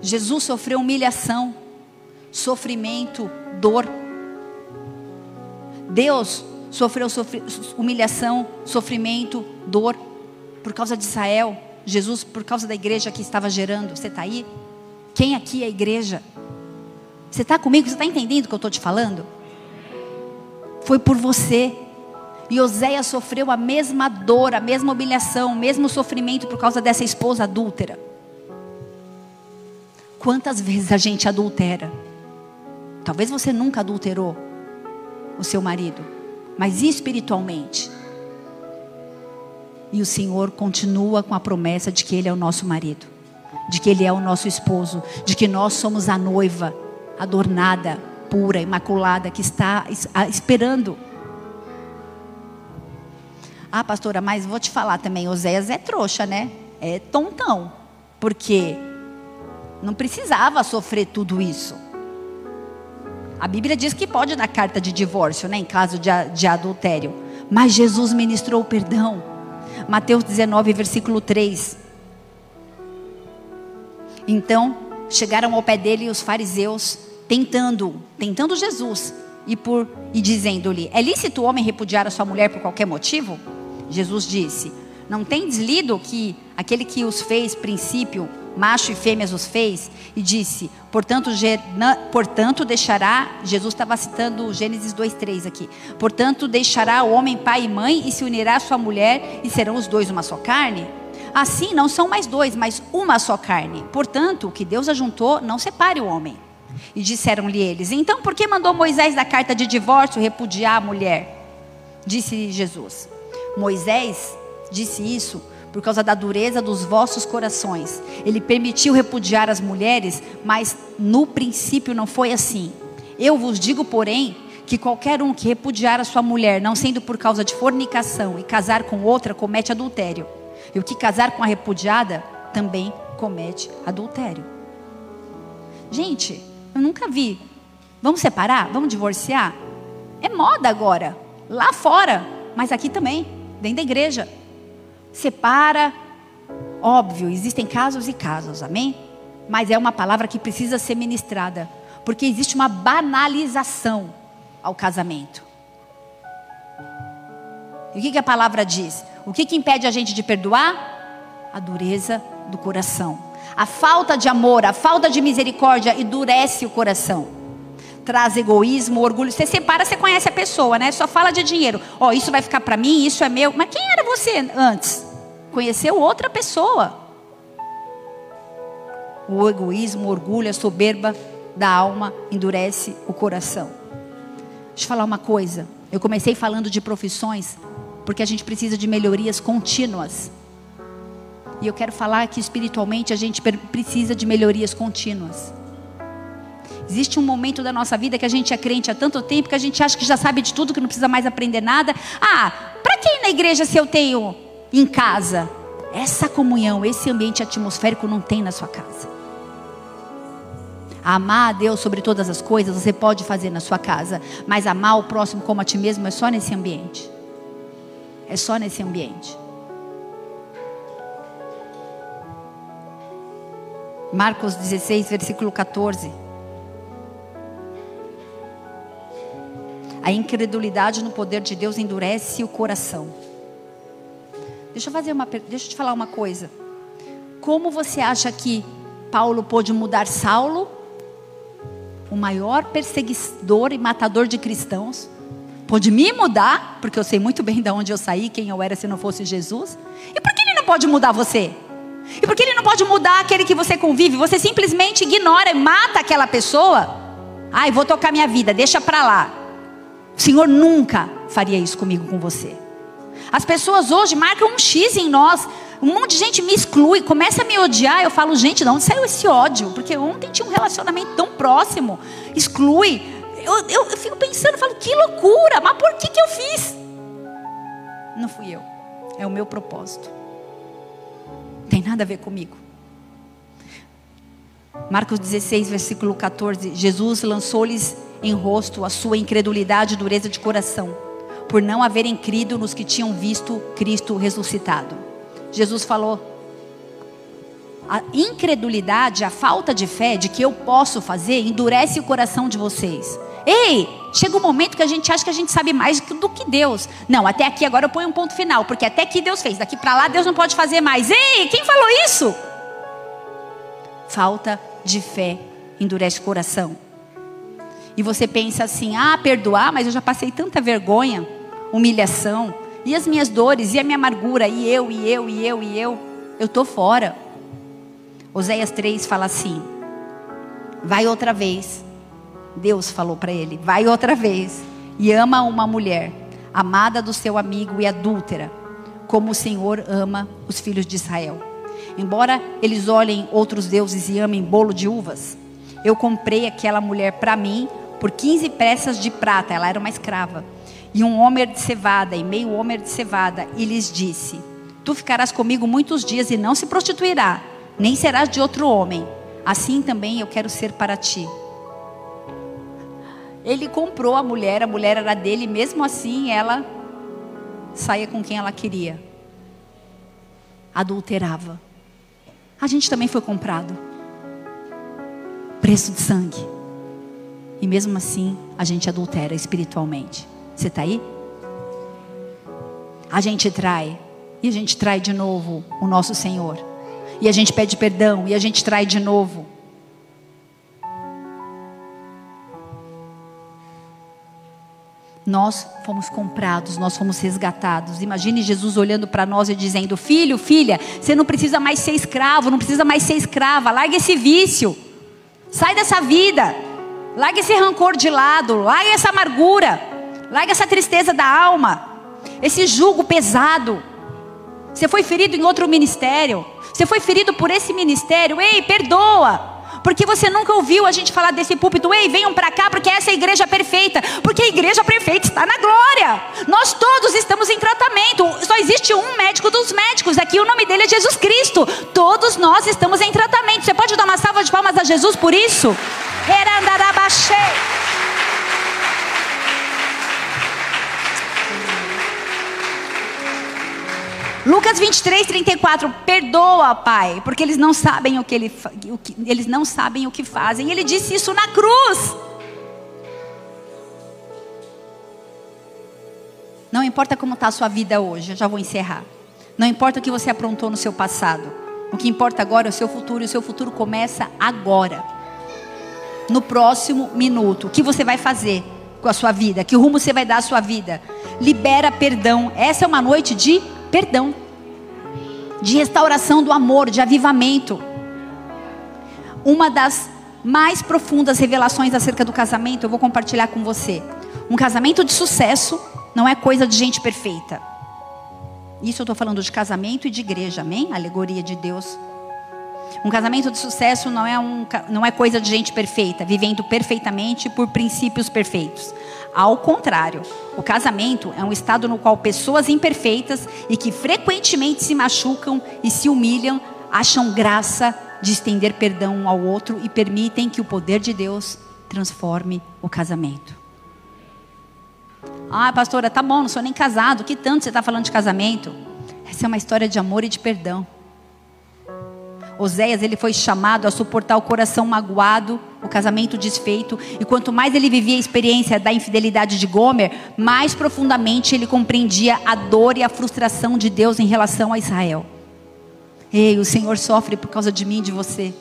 Jesus sofreu humilhação, sofrimento, dor. Deus sofreu humilhação, sofrimento, dor por causa de Israel. Jesus por causa da igreja que estava gerando. Você está aí? Quem aqui é a igreja? Você está comigo? Você está entendendo o que eu estou te falando? Foi por você. E Oséias sofreu a mesma dor, a mesma humilhação, o mesmo sofrimento por causa dessa esposa adúltera. Quantas vezes a gente adultera? Talvez você nunca adulterou o seu marido, mas espiritualmente. E o Senhor continua com a promessa de que Ele é o nosso marido, de que Ele é o nosso esposo, de que nós somos a noiva adornada, pura, imaculada, que está esperando. Ah, pastora, mas vou te falar também, Oséias é trouxa, né? é tontão, porque não precisava sofrer tudo isso. A Bíblia diz que pode dar carta de divórcio, né, em caso de, de adultério. Mas Jesus ministrou o perdão. Mateus 19, versículo 3. Então, chegaram ao pé dele os fariseus, tentando, tentando Jesus, e por e dizendo-lhe: É lícito o homem repudiar a sua mulher por qualquer motivo? Jesus disse: Não tendes lido que aquele que os fez princípio macho e fêmeas os fez, e disse: portanto, portanto deixará, Jesus estava citando Gênesis 2,3 aqui, portanto, deixará o homem pai e mãe e se unirá à sua mulher, e serão os dois uma só carne? Assim, não são mais dois, mas uma só carne. Portanto, o que Deus ajuntou, não separe o homem. E disseram-lhe eles: Então, por que mandou Moisés da carta de divórcio repudiar a mulher? Disse Jesus. Moisés disse isso por causa da dureza dos vossos corações. Ele permitiu repudiar as mulheres, mas no princípio não foi assim. Eu vos digo, porém, que qualquer um que repudiar a sua mulher, não sendo por causa de fornicação, e casar com outra, comete adultério. E o que casar com a repudiada, também comete adultério. Gente, eu nunca vi. Vamos separar? Vamos divorciar? É moda agora. Lá fora, mas aqui também, dentro da igreja separa. Óbvio, existem casos e casos, amém? Mas é uma palavra que precisa ser ministrada, porque existe uma banalização ao casamento. E o que, que a palavra diz? O que, que impede a gente de perdoar? A dureza do coração. A falta de amor, a falta de misericórdia endurece o coração. Traz egoísmo, orgulho. Você separa, você conhece a pessoa, né? Só fala de dinheiro. Ó, oh, isso vai ficar para mim, isso é meu. Mas quem era você antes? conheceu outra pessoa. O egoísmo, o orgulho, a soberba da alma endurece o coração. Deixa eu falar uma coisa. Eu comecei falando de profissões porque a gente precisa de melhorias contínuas. E eu quero falar que espiritualmente a gente precisa de melhorias contínuas. Existe um momento da nossa vida que a gente é crente há tanto tempo que a gente acha que já sabe de tudo, que não precisa mais aprender nada. Ah, para quem na igreja se eu tenho em casa. Essa comunhão, esse ambiente atmosférico não tem na sua casa. Amar a Deus sobre todas as coisas você pode fazer na sua casa, mas amar o próximo como a ti mesmo é só nesse ambiente. É só nesse ambiente. Marcos 16, versículo 14. A incredulidade no poder de Deus endurece o coração. Deixa eu fazer uma, deixa eu te falar uma coisa. Como você acha que Paulo pôde mudar Saulo, o maior perseguidor e matador de cristãos? Pode me mudar, porque eu sei muito bem de onde eu saí, quem eu era se não fosse Jesus. E por que ele não pode mudar você? E por que ele não pode mudar aquele que você convive? Você simplesmente ignora e mata aquela pessoa? Ai, vou tocar minha vida, deixa pra lá. O Senhor nunca faria isso comigo, com você. As pessoas hoje marcam um X em nós. Um monte de gente me exclui, começa a me odiar. Eu falo, gente, de onde saiu esse ódio? Porque ontem tinha um relacionamento tão próximo. Exclui. Eu, eu, eu fico pensando, falo, que loucura, mas por que, que eu fiz? Não fui eu. É o meu propósito. Não tem nada a ver comigo. Marcos 16, versículo 14. Jesus lançou-lhes em rosto a sua incredulidade e dureza de coração por não haverem crido nos que tinham visto Cristo ressuscitado. Jesus falou: a incredulidade, a falta de fé de que eu posso fazer, endurece o coração de vocês. Ei, chega um momento que a gente acha que a gente sabe mais do que Deus. Não, até aqui agora eu ponho um ponto final, porque até aqui Deus fez, daqui para lá Deus não pode fazer mais. Ei, quem falou isso? Falta de fé endurece o coração. E você pensa assim: ah, perdoar, mas eu já passei tanta vergonha, humilhação, e as minhas dores, e a minha amargura, e eu, e eu, e eu, e eu, eu estou fora. Oséias 3 fala assim: vai outra vez. Deus falou para ele: vai outra vez e ama uma mulher, amada do seu amigo e adúltera, como o Senhor ama os filhos de Israel. Embora eles olhem outros deuses e amem bolo de uvas, eu comprei aquela mulher para mim por 15 peças de prata, ela era uma escrava, e um homer de cevada, e meio homer de cevada, e lhes disse: Tu ficarás comigo muitos dias e não se prostituirá, nem serás de outro homem. Assim também eu quero ser para ti. Ele comprou a mulher, a mulher era dele, mesmo assim ela saía com quem ela queria. Adulterava. A gente também foi comprado. Preço de sangue. E mesmo assim, a gente adultera espiritualmente. Você está aí? A gente trai. E a gente trai de novo o nosso Senhor. E a gente pede perdão. E a gente trai de novo. Nós fomos comprados, nós fomos resgatados. Imagine Jesus olhando para nós e dizendo: Filho, filha, você não precisa mais ser escravo, não precisa mais ser escrava, larga esse vício, sai dessa vida, larga esse rancor de lado, larga essa amargura, larga essa tristeza da alma, esse jugo pesado. Você foi ferido em outro ministério, você foi ferido por esse ministério, ei, perdoa. Porque você nunca ouviu a gente falar desse púlpito, ei, venham para cá, porque essa é a igreja perfeita. Porque a igreja perfeita está na glória. Nós todos estamos em tratamento. Só existe um médico dos médicos. Aqui o nome dele é Jesus Cristo. Todos nós estamos em tratamento. Você pode dar uma salva de palmas a Jesus por isso? Erandarabachei. Lucas 23, 34. Perdoa, Pai, porque eles não sabem o que, ele, o que, eles não sabem o que fazem. E ele disse isso na cruz. Não importa como está a sua vida hoje, eu já vou encerrar. Não importa o que você aprontou no seu passado. O que importa agora é o seu futuro, e o seu futuro começa agora. No próximo minuto. O que você vai fazer com a sua vida? Que rumo você vai dar à sua vida? Libera perdão. Essa é uma noite de perdão, de restauração do amor, de avivamento. Uma das mais profundas revelações acerca do casamento, eu vou compartilhar com você. Um casamento de sucesso não é coisa de gente perfeita. Isso eu estou falando de casamento e de igreja, amém? Alegoria de Deus. Um casamento de sucesso não é, um, não é coisa de gente perfeita, vivendo perfeitamente por princípios perfeitos. Ao contrário, o casamento é um estado no qual pessoas imperfeitas e que frequentemente se machucam e se humilham acham graça de estender perdão um ao outro e permitem que o poder de Deus transforme o casamento. Ah, pastora, tá bom, não sou nem casado. Que tanto você está falando de casamento? Essa é uma história de amor e de perdão. Oséias ele foi chamado a suportar o coração magoado, o casamento desfeito, e quanto mais ele vivia a experiência da infidelidade de Gomer, mais profundamente ele compreendia a dor e a frustração de Deus em relação a Israel. Ei, o Senhor sofre por causa de mim e de você.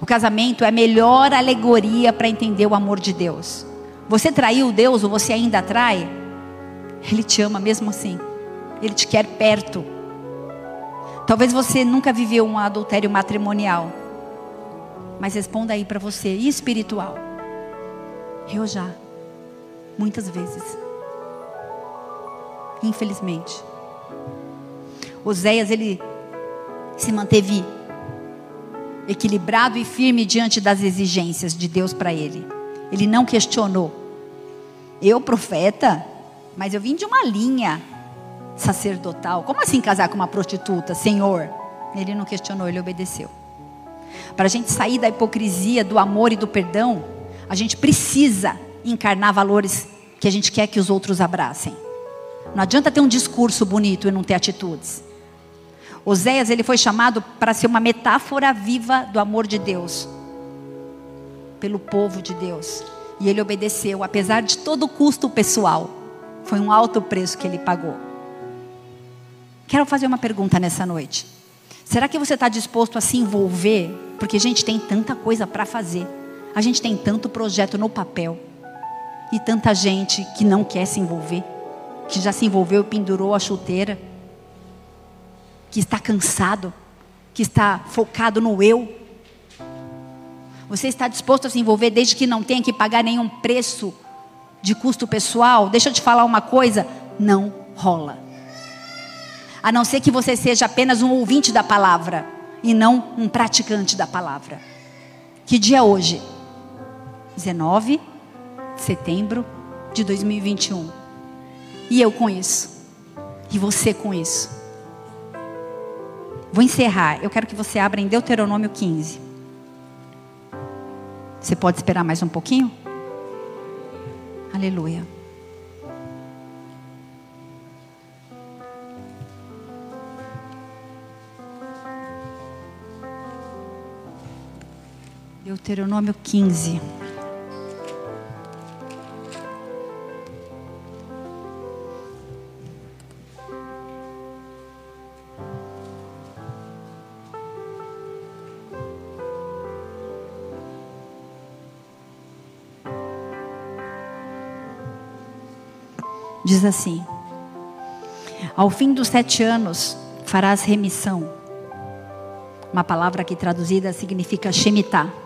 O casamento é a melhor alegoria para entender o amor de Deus. Você traiu Deus ou você ainda trai? Ele te ama mesmo assim. Ele te quer perto. Talvez você nunca viveu um adultério matrimonial. Mas responda aí para você, e espiritual? Eu já. Muitas vezes. Infelizmente. Oséias, ele se manteve equilibrado e firme diante das exigências de Deus para ele. Ele não questionou. Eu, profeta, mas eu vim de uma linha sacerdotal. Como assim casar com uma prostituta, Senhor? Ele não questionou, ele obedeceu. Para a gente sair da hipocrisia, do amor e do perdão, a gente precisa encarnar valores que a gente quer que os outros abracem. Não adianta ter um discurso bonito e não ter atitudes. Oséias ele foi chamado para ser uma metáfora viva do amor de Deus pelo povo de Deus. E ele obedeceu, apesar de todo o custo pessoal. Foi um alto preço que ele pagou. Quero fazer uma pergunta nessa noite. Será que você está disposto a se envolver? Porque a gente tem tanta coisa para fazer. A gente tem tanto projeto no papel. E tanta gente que não quer se envolver. Que já se envolveu e pendurou a chuteira. Que está cansado. Que está focado no eu. Você está disposto a se envolver desde que não tenha que pagar nenhum preço de custo pessoal? Deixa eu te falar uma coisa: não rola a não ser que você seja apenas um ouvinte da palavra e não um praticante da palavra. Que dia é hoje? 19 de setembro de 2021. E eu com isso. E você com isso. Vou encerrar. Eu quero que você abra em Deuteronômio 15. Você pode esperar mais um pouquinho? Aleluia. Deuteronômio 15. Diz assim: Ao fim dos sete anos farás remissão. Uma palavra que traduzida significa Shemitah.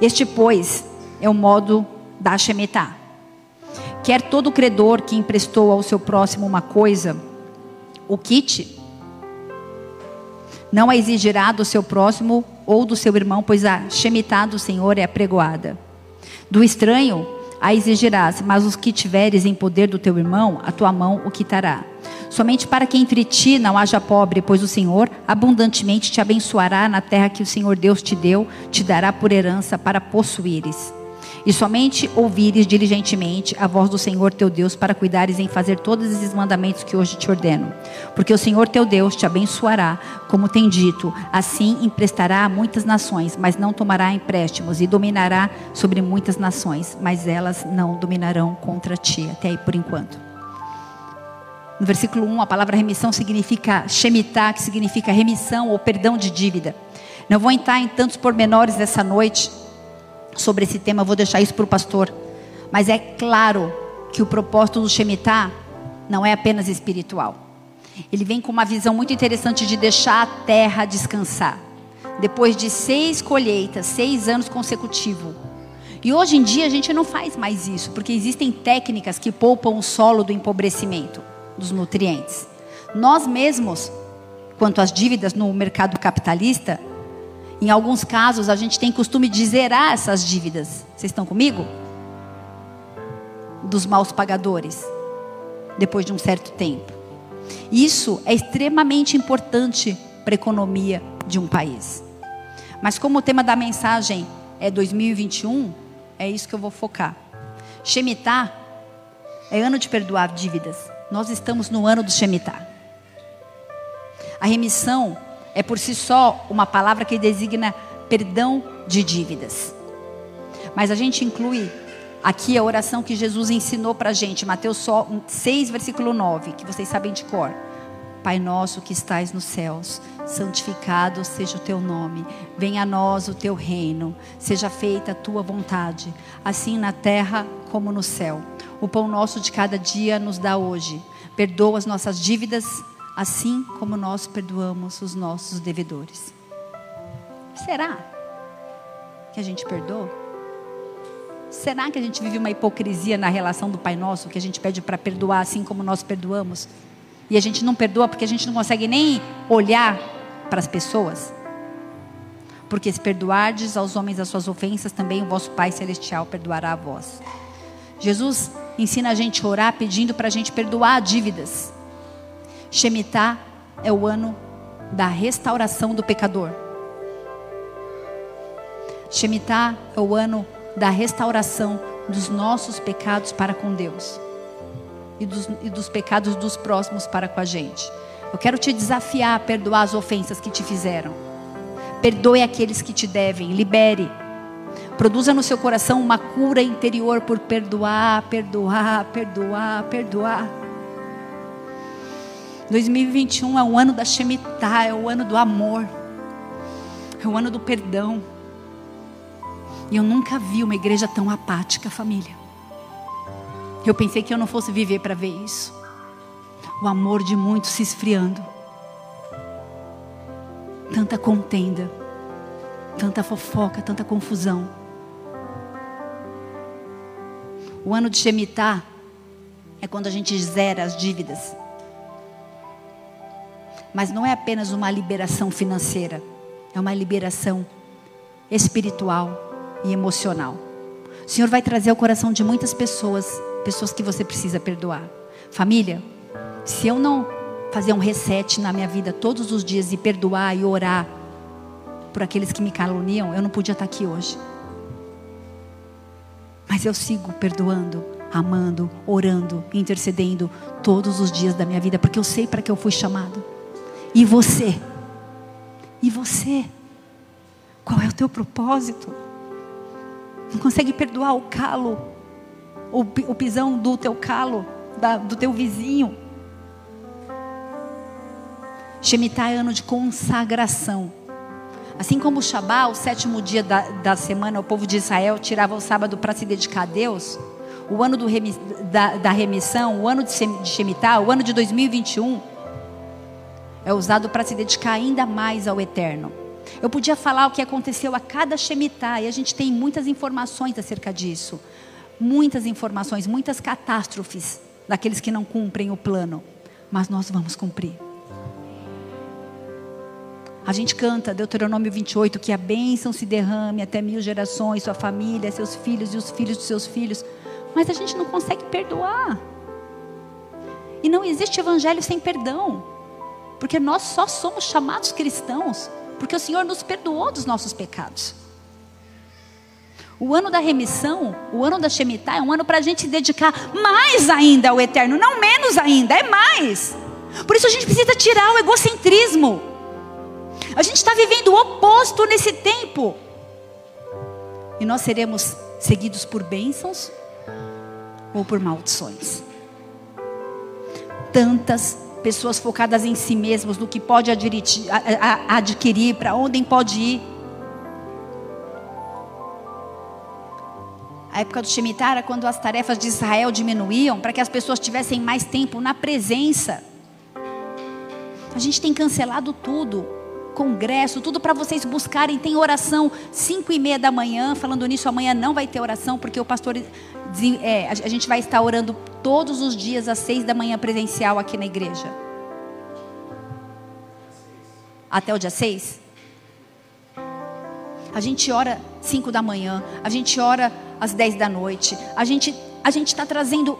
Este, pois, é o modo da Shemitah. Quer todo credor que emprestou ao seu próximo uma coisa, o quite, não a exigirá do seu próximo ou do seu irmão, pois a Shemitah do Senhor é apregoada. Do estranho, a exigirás, mas os que tiveres em poder do teu irmão, a tua mão o quitará. Somente para que entre ti não haja pobre, pois o Senhor abundantemente te abençoará na terra que o Senhor Deus te deu, te dará por herança para possuíres e somente ouvires diligentemente a voz do Senhor teu Deus para cuidares em fazer todos esses mandamentos que hoje te ordeno. Porque o Senhor teu Deus te abençoará, como tem dito, assim emprestará a muitas nações, mas não tomará empréstimos, e dominará sobre muitas nações, mas elas não dominarão contra ti. Até aí por enquanto. No versículo 1, a palavra remissão significa shemitah, que significa remissão ou perdão de dívida. Não vou entrar em tantos pormenores dessa noite sobre esse tema, vou deixar isso para o pastor. Mas é claro que o propósito do Shemitah não é apenas espiritual. Ele vem com uma visão muito interessante de deixar a terra descansar. Depois de seis colheitas, seis anos consecutivos. E hoje em dia a gente não faz mais isso, porque existem técnicas que poupam o solo do empobrecimento dos nutrientes. Nós mesmos, quanto às dívidas no mercado capitalista, em alguns casos, a gente tem costume de zerar essas dívidas. Vocês estão comigo? Dos maus pagadores, depois de um certo tempo. Isso é extremamente importante para a economia de um país. Mas como o tema da mensagem é 2021, é isso que eu vou focar. Shemitah é ano de perdoar dívidas. Nós estamos no ano do Shemitah. A remissão é por si só uma palavra que designa perdão de dívidas. Mas a gente inclui aqui a oração que Jesus ensinou para a gente, Mateus 6, versículo 9, que vocês sabem de cor. Pai nosso que estais nos céus, santificado seja o teu nome, venha a nós o teu reino, seja feita a tua vontade, assim na terra como no céu. O pão nosso de cada dia nos dá hoje. Perdoa as nossas dívidas, assim como nós perdoamos os nossos devedores. Será que a gente perdoa? Será que a gente vive uma hipocrisia na relação do Pai Nosso, que a gente pede para perdoar assim como nós perdoamos? E a gente não perdoa porque a gente não consegue nem olhar para as pessoas? Porque se perdoardes aos homens as suas ofensas, também o vosso Pai Celestial perdoará a vós. Jesus ensina a gente a orar pedindo para a gente perdoar dívidas. Shemitah é o ano da restauração do pecador. Shemitah é o ano da restauração dos nossos pecados para com Deus e dos, e dos pecados dos próximos para com a gente. Eu quero te desafiar a perdoar as ofensas que te fizeram. Perdoe aqueles que te devem, libere. Produza no seu coração uma cura interior por perdoar, perdoar, perdoar, perdoar. 2021 é o ano da Shemitah, é o ano do amor, é o ano do perdão. E eu nunca vi uma igreja tão apática, família. Eu pensei que eu não fosse viver para ver isso. O amor de muitos se esfriando. Tanta contenda, tanta fofoca, tanta confusão. O ano de Shemitah é quando a gente zera as dívidas. Mas não é apenas uma liberação financeira, é uma liberação espiritual e emocional. O Senhor vai trazer ao coração de muitas pessoas, pessoas que você precisa perdoar. Família, se eu não fazer um reset na minha vida todos os dias e perdoar e orar por aqueles que me caluniam, eu não podia estar aqui hoje. Mas eu sigo perdoando, amando, orando, intercedendo todos os dias da minha vida, porque eu sei para que eu fui chamado. E você? E você? Qual é o teu propósito? Não consegue perdoar o calo, o, pisão do teu calo, da, do teu vizinho. Shemitah é ano de consagração. Assim como o Shabá, o sétimo dia da, da semana, o povo de Israel tirava o sábado para se dedicar a Deus. O ano do, da, da, remissão, o ano de Shemitah, o ano de 2021, é usado para se dedicar ainda mais ao eterno. Eu podia falar o que aconteceu a cada Shemitah, e a gente tem muitas informações acerca disso. Muitas informações, muitas catástrofes daqueles que não cumprem o plano. Mas nós vamos cumprir. A gente canta Deuteronômio 28 que a bênção se derrame até mil gerações, sua família, seus filhos e os filhos dos seus filhos. Mas a gente não consegue perdoar. E não existe evangelho sem perdão. Porque nós só somos chamados cristãos porque o Senhor nos perdoou dos nossos pecados. O ano da remissão, o ano da Shemitah, é um ano para a gente dedicar mais ainda ao eterno, não menos ainda, é mais. Por isso a gente precisa tirar o egocentrismo. A gente está vivendo o oposto nesse tempo. E nós seremos seguidos por bênçãos ou por maldições. Tantas pessoas focadas em si mesmos, no que pode adquirir, para onde pode ir. A época do Shemitah era quando as tarefas de Israel diminuíam, para que as pessoas tivessem mais tempo na presença. A gente tem cancelado tudo congresso, tudo para vocês buscarem. Tem oração 5 e meia da manhã. Falando nisso, amanhã não vai ter oração, porque o pastor. É, a gente vai estar orando todos os dias às 6 da manhã presencial aqui na igreja. Até o dia 6? A gente ora 5 da manhã, a gente ora às 10 da noite. A gente a gente está trazendo.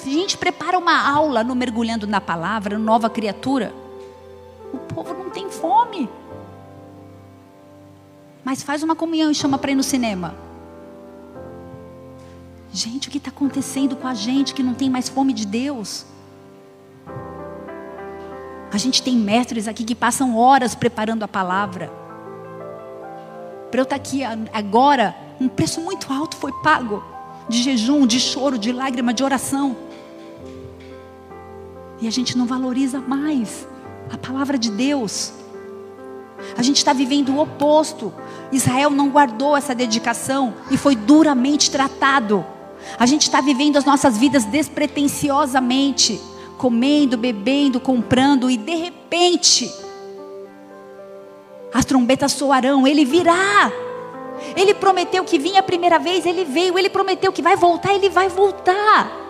a gente prepara uma aula no Mergulhando na Palavra, no Nova Criatura. Fome. Mas faz uma comunhão e chama para ir no cinema. Gente, o que está acontecendo com a gente que não tem mais fome de Deus? A gente tem mestres aqui que passam horas preparando a palavra. Para eu estar tá aqui agora, um preço muito alto foi pago de jejum, de choro, de lágrima, de oração. E a gente não valoriza mais a palavra de Deus. A gente está vivendo o oposto. Israel não guardou essa dedicação e foi duramente tratado. A gente está vivendo as nossas vidas despretensiosamente, comendo, bebendo, comprando e de repente as trombetas soarão, ele virá. Ele prometeu que vinha a primeira vez, ele veio. Ele prometeu que vai voltar, ele vai voltar.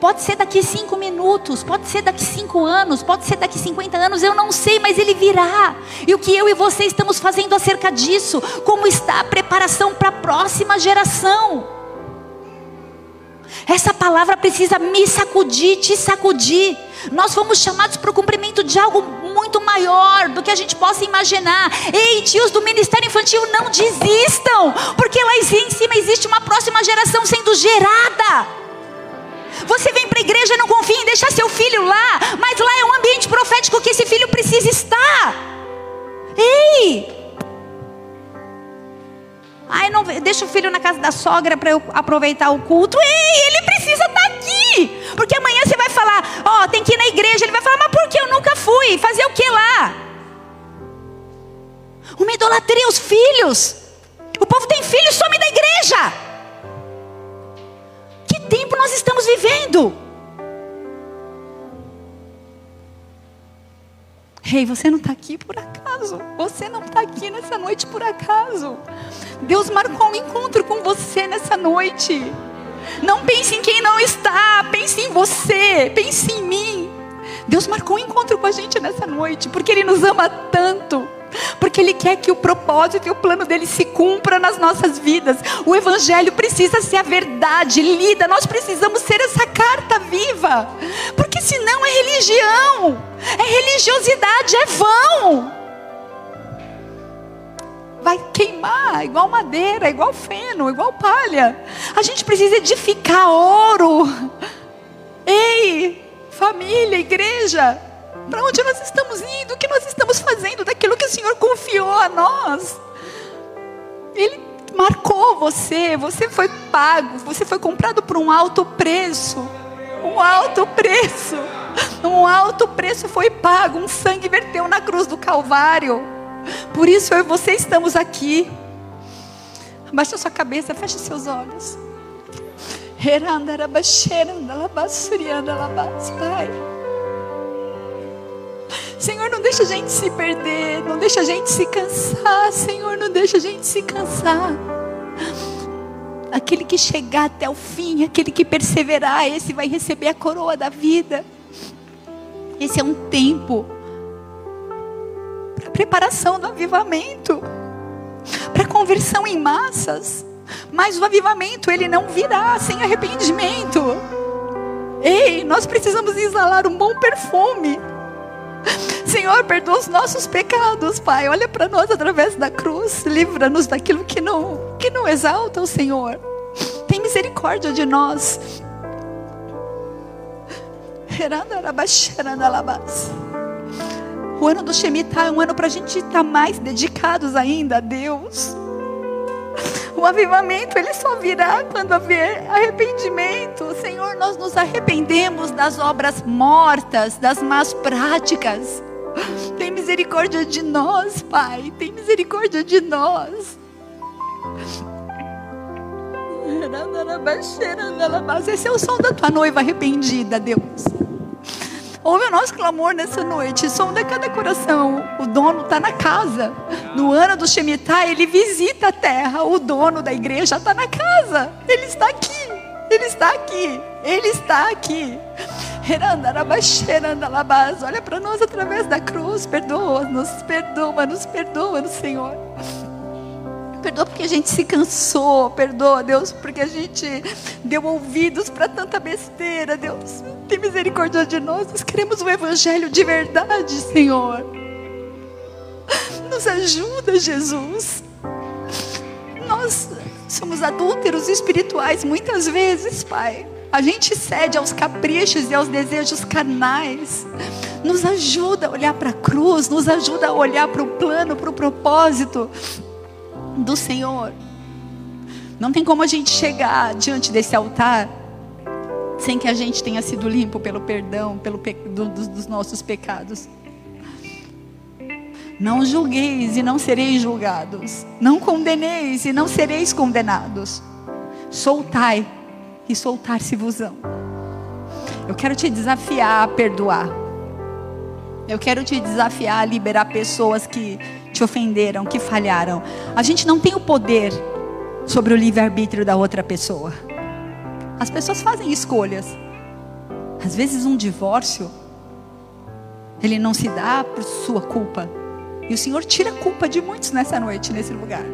Pode ser daqui cinco minutos, pode ser daqui cinco anos, pode ser daqui 50 anos, eu não sei, mas ele virá. E o que eu e você estamos fazendo acerca disso? Como está a preparação para a próxima geração? Essa palavra precisa me sacudir, te sacudir. Nós fomos chamados para o cumprimento de algo muito maior do que a gente possa imaginar. Ei, tios do Ministério Infantil, não desistam, porque lá em cima existe uma próxima geração sendo gerada. Você vem para a igreja e não confia em deixar seu filho lá, mas lá é um ambiente profético que esse filho precisa estar. Ei! Ai, não, deixa o filho na casa da sogra para eu aproveitar o culto. Ei, ele precisa estar aqui. Porque amanhã você vai falar, ó, oh, tem que ir na igreja. Ele vai falar, mas por que eu nunca fui? Fazer o que lá? Uma idolatria os filhos. O povo tem filhos, some da igreja tempo nós estamos vivendo? Rei, hey, você não está aqui por acaso. Você não está aqui nessa noite por acaso. Deus marcou um encontro com você nessa noite. Não pense em quem não está, pense em você, pense em mim. Deus marcou um encontro com a gente nessa noite, porque Ele nos ama tanto. Porque Ele quer que o propósito e o plano dele se cumpra nas nossas vidas. O Evangelho precisa ser a verdade lida. Nós precisamos ser essa carta viva. Porque senão é religião, é religiosidade, é vão. Vai queimar igual madeira, igual feno, igual palha. A gente precisa edificar ouro. Ei, família, igreja, para onde nós estamos indo? O que nós estamos fazendo daquilo que o Senhor confiou a nós? Ele marcou você, você foi pago, você foi comprado por um alto preço. Um alto preço. Um alto preço foi pago, um sangue verteu na cruz do Calvário. Por isso eu e você estamos aqui. Abaixa sua cabeça, feche seus olhos. Pai. Senhor, não deixa a gente se perder, não deixa a gente se cansar, Senhor, não deixa a gente se cansar. Aquele que chegar até o fim, aquele que perseverar, esse vai receber a coroa da vida. Esse é um tempo para preparação do avivamento, para conversão em massas. Mas o avivamento ele não virá sem arrependimento. Ei, nós precisamos exalar um bom perfume. Senhor, perdoa os nossos pecados, Pai. Olha para nós através da cruz. Livra-nos daquilo que não, que não exalta o Senhor. Tem misericórdia de nós. O ano do Shemitah é um ano para a gente estar mais dedicados ainda a Deus. O avivamento ele só virá quando haver arrependimento. Senhor, nós nos arrependemos das obras mortas, das más práticas. Tem misericórdia de nós, Pai. Tem misericórdia de nós. Esse é o som da tua noiva arrependida, Deus. Ouve o nosso clamor nessa noite. Sonda cada coração. O dono está na casa. No ano do Shemitah, ele visita a terra. O dono da igreja está na casa. Ele está aqui. Ele está aqui. Ele está aqui. Olha para nós através da cruz. Perdoa-nos, perdoa-nos, perdoa-nos, Senhor. Perdoa porque a gente se cansou. Perdoa, Deus, porque a gente deu ouvidos para tanta besteira. Deus, tem misericórdia de nós. Nós queremos o Evangelho de verdade, Senhor. Nos ajuda, Jesus. Nós somos adúlteros espirituais muitas vezes, Pai. A gente cede aos caprichos e aos desejos carnais. Nos ajuda a olhar para a cruz, nos ajuda a olhar para o plano, para o propósito do Senhor. Não tem como a gente chegar diante desse altar sem que a gente tenha sido limpo pelo perdão, pelo pe... do, dos, dos nossos pecados. Não julgueis e não sereis julgados. Não condeneis e não sereis condenados. Soltai e soltar-se-vosão. Eu quero te desafiar a perdoar. Eu quero te desafiar a liberar pessoas que te ofenderam, que falharam. A gente não tem o poder sobre o livre-arbítrio da outra pessoa. As pessoas fazem escolhas. Às vezes um divórcio ele não se dá por sua culpa. E o Senhor tira a culpa de muitos nessa noite, nesse lugar.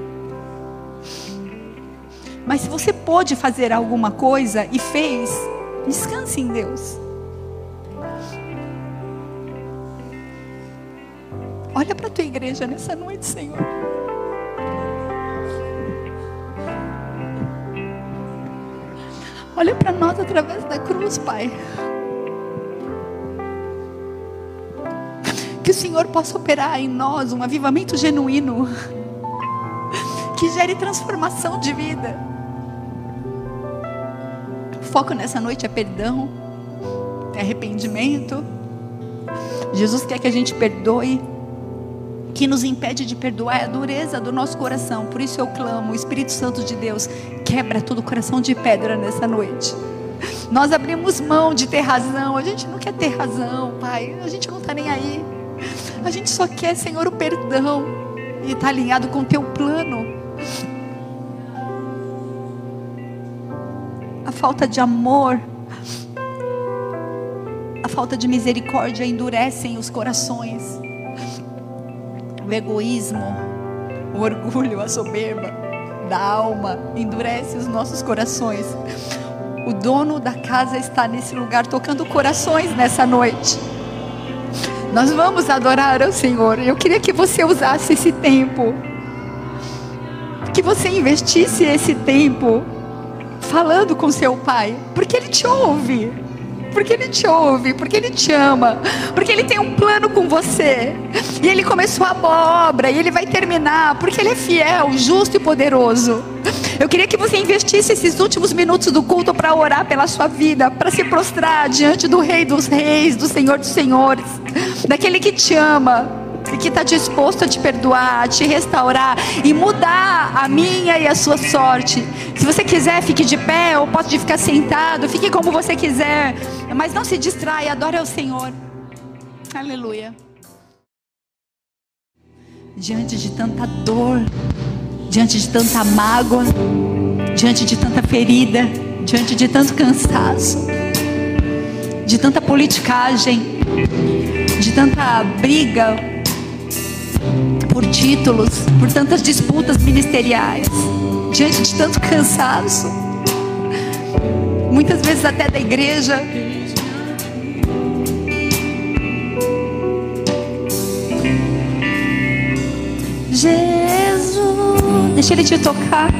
Mas se você pôde fazer alguma coisa e fez, descanse em Deus. Para a tua igreja nessa noite, Senhor. Olha para nós através da cruz, Pai. Que o Senhor possa operar em nós um avivamento genuíno, que gere transformação de vida. O foco nessa noite é perdão, é arrependimento. Jesus quer que a gente perdoe que nos impede de perdoar é a dureza do nosso coração. Por isso eu clamo, Espírito Santo de Deus, quebra todo o coração de pedra nessa noite. Nós abrimos mão de ter razão. A gente não quer ter razão, Pai. A gente não está nem aí. A gente só quer, Senhor, o perdão. E está alinhado com o teu plano. A falta de amor, a falta de misericórdia endurecem os corações. O egoísmo, o orgulho, a soberba da alma endurece os nossos corações. O dono da casa está nesse lugar tocando corações nessa noite. Nós vamos adorar ao Senhor. Eu queria que você usasse esse tempo, que você investisse esse tempo falando com seu pai, porque ele te ouve. Porque ele te ouve, porque ele te ama, porque ele tem um plano com você. E ele começou a obra e ele vai terminar, porque ele é fiel, justo e poderoso. Eu queria que você investisse esses últimos minutos do culto para orar pela sua vida, para se prostrar diante do Rei dos Reis, do Senhor dos Senhores, daquele que te ama que está disposto a te perdoar, a te restaurar e mudar a minha e a sua sorte. Se você quiser, fique de pé ou pode ficar sentado, fique como você quiser, mas não se distraia, adore ao Senhor. Aleluia. Diante de tanta dor, diante de tanta mágoa, diante de tanta ferida, diante de tanto cansaço, de tanta politicagem, de tanta briga por títulos, por tantas disputas ministeriais, diante de tanto cansaço, muitas vezes até da igreja. Jesus, deixa Ele te tocar.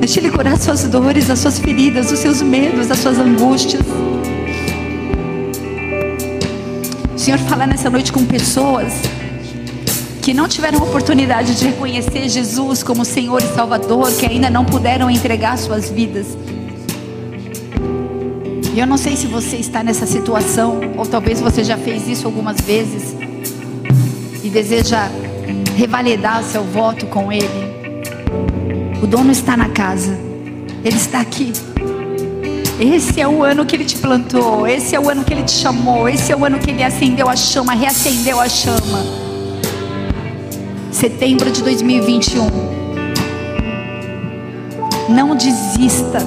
Deixa Ele curar as suas dores, as suas feridas, os seus medos, as suas angústias. O Senhor fala nessa noite com pessoas que não tiveram oportunidade de reconhecer Jesus como Senhor e Salvador, que ainda não puderam entregar suas vidas. E eu não sei se você está nessa situação, ou talvez você já fez isso algumas vezes e deseja revalidar seu voto com Ele. O dono está na casa, Ele está aqui. Esse é o ano que Ele te plantou, esse é o ano que Ele te chamou, esse é o ano que Ele acendeu a chama, reacendeu a chama setembro de 2021. Não desista.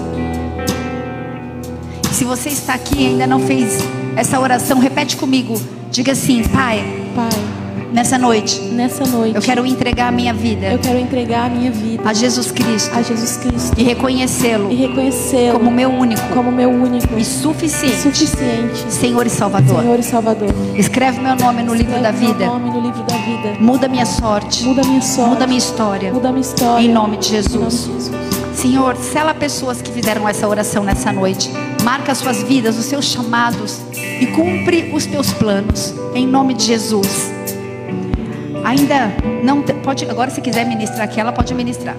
Se você está aqui e ainda não fez essa oração, repete comigo. Diga assim: Pai. Pai Nessa noite. Nessa noite. Eu quero entregar a minha vida. Eu quero entregar a minha vida a Jesus Cristo. A Jesus Cristo. E reconhecê-lo. E reconhecê-lo como meu único. Como meu único. E suficiente. Suficiente. Senhor e Salvador. Senhor e Salvador. Escreve meu nome no livro da vida. Meu nome no livro da vida. Muda minha sorte. Muda minha sorte. Muda minha história. Muda minha história. Em nome de Jesus. Em nome de Jesus. Senhor, sela pessoas que fizeram essa oração nessa noite. Marca as suas vidas, os seus chamados e cumpre os teus planos. Em nome de Jesus. Ainda não pode, agora se quiser ministrar aqui, ela pode ministrar.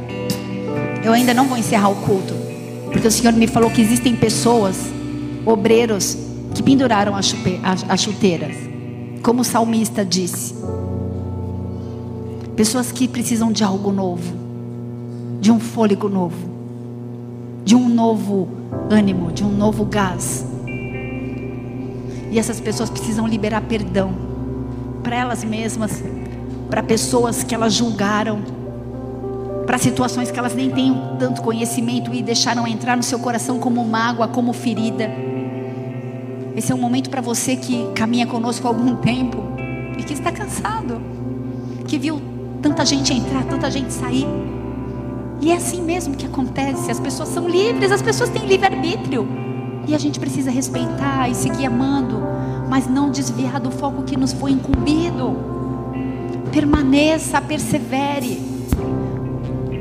Eu ainda não vou encerrar o culto, porque o Senhor me falou que existem pessoas, obreiros, que penduraram as chuteiras, como o salmista disse. Pessoas que precisam de algo novo, de um fôlego novo, de um novo ânimo, de um novo gás. E essas pessoas precisam liberar perdão para elas mesmas, para pessoas que elas julgaram, para situações que elas nem têm tanto conhecimento e deixaram entrar no seu coração como mágoa, como ferida. Esse é um momento para você que caminha conosco há algum tempo e que está cansado, que viu tanta gente entrar, tanta gente sair. E é assim mesmo que acontece. As pessoas são livres, as pessoas têm livre-arbítrio. E a gente precisa respeitar e seguir amando, mas não desviar do foco que nos foi incumbido. Permaneça, persevere.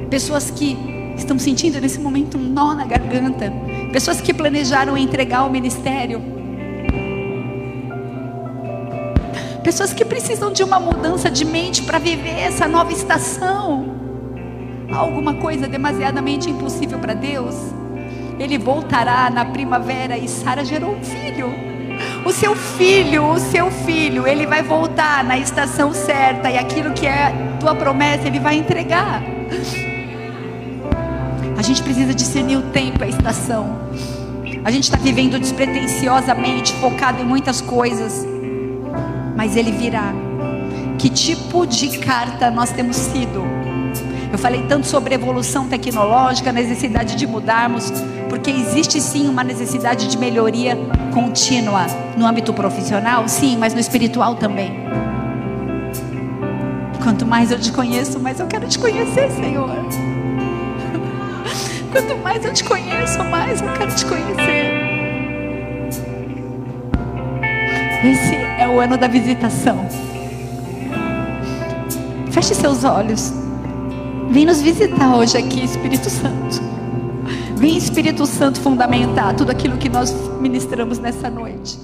Pessoas que estão sentindo nesse momento um nó na garganta. Pessoas que planejaram entregar o ministério. Pessoas que precisam de uma mudança de mente para viver essa nova estação. Alguma coisa demasiadamente impossível para Deus. Ele voltará na primavera e Sara gerou um filho. O seu filho, o seu filho, ele vai voltar na estação certa e aquilo que é tua promessa, ele vai entregar. A gente precisa discernir o tempo, a estação. A gente está vivendo despretensiosamente, focado em muitas coisas, mas ele virá. Que tipo de carta nós temos sido? Eu falei tanto sobre evolução tecnológica, necessidade de mudarmos, porque existe sim uma necessidade de melhoria contínua no âmbito profissional, sim, mas no espiritual também. Quanto mais eu te conheço, mais eu quero te conhecer, Senhor. Quanto mais eu te conheço, mais eu quero te conhecer. Esse é o ano da visitação. Feche seus olhos. Vem nos visitar hoje aqui, Espírito Santo. Vem, Espírito Santo, fundamentar tudo aquilo que nós ministramos nessa noite.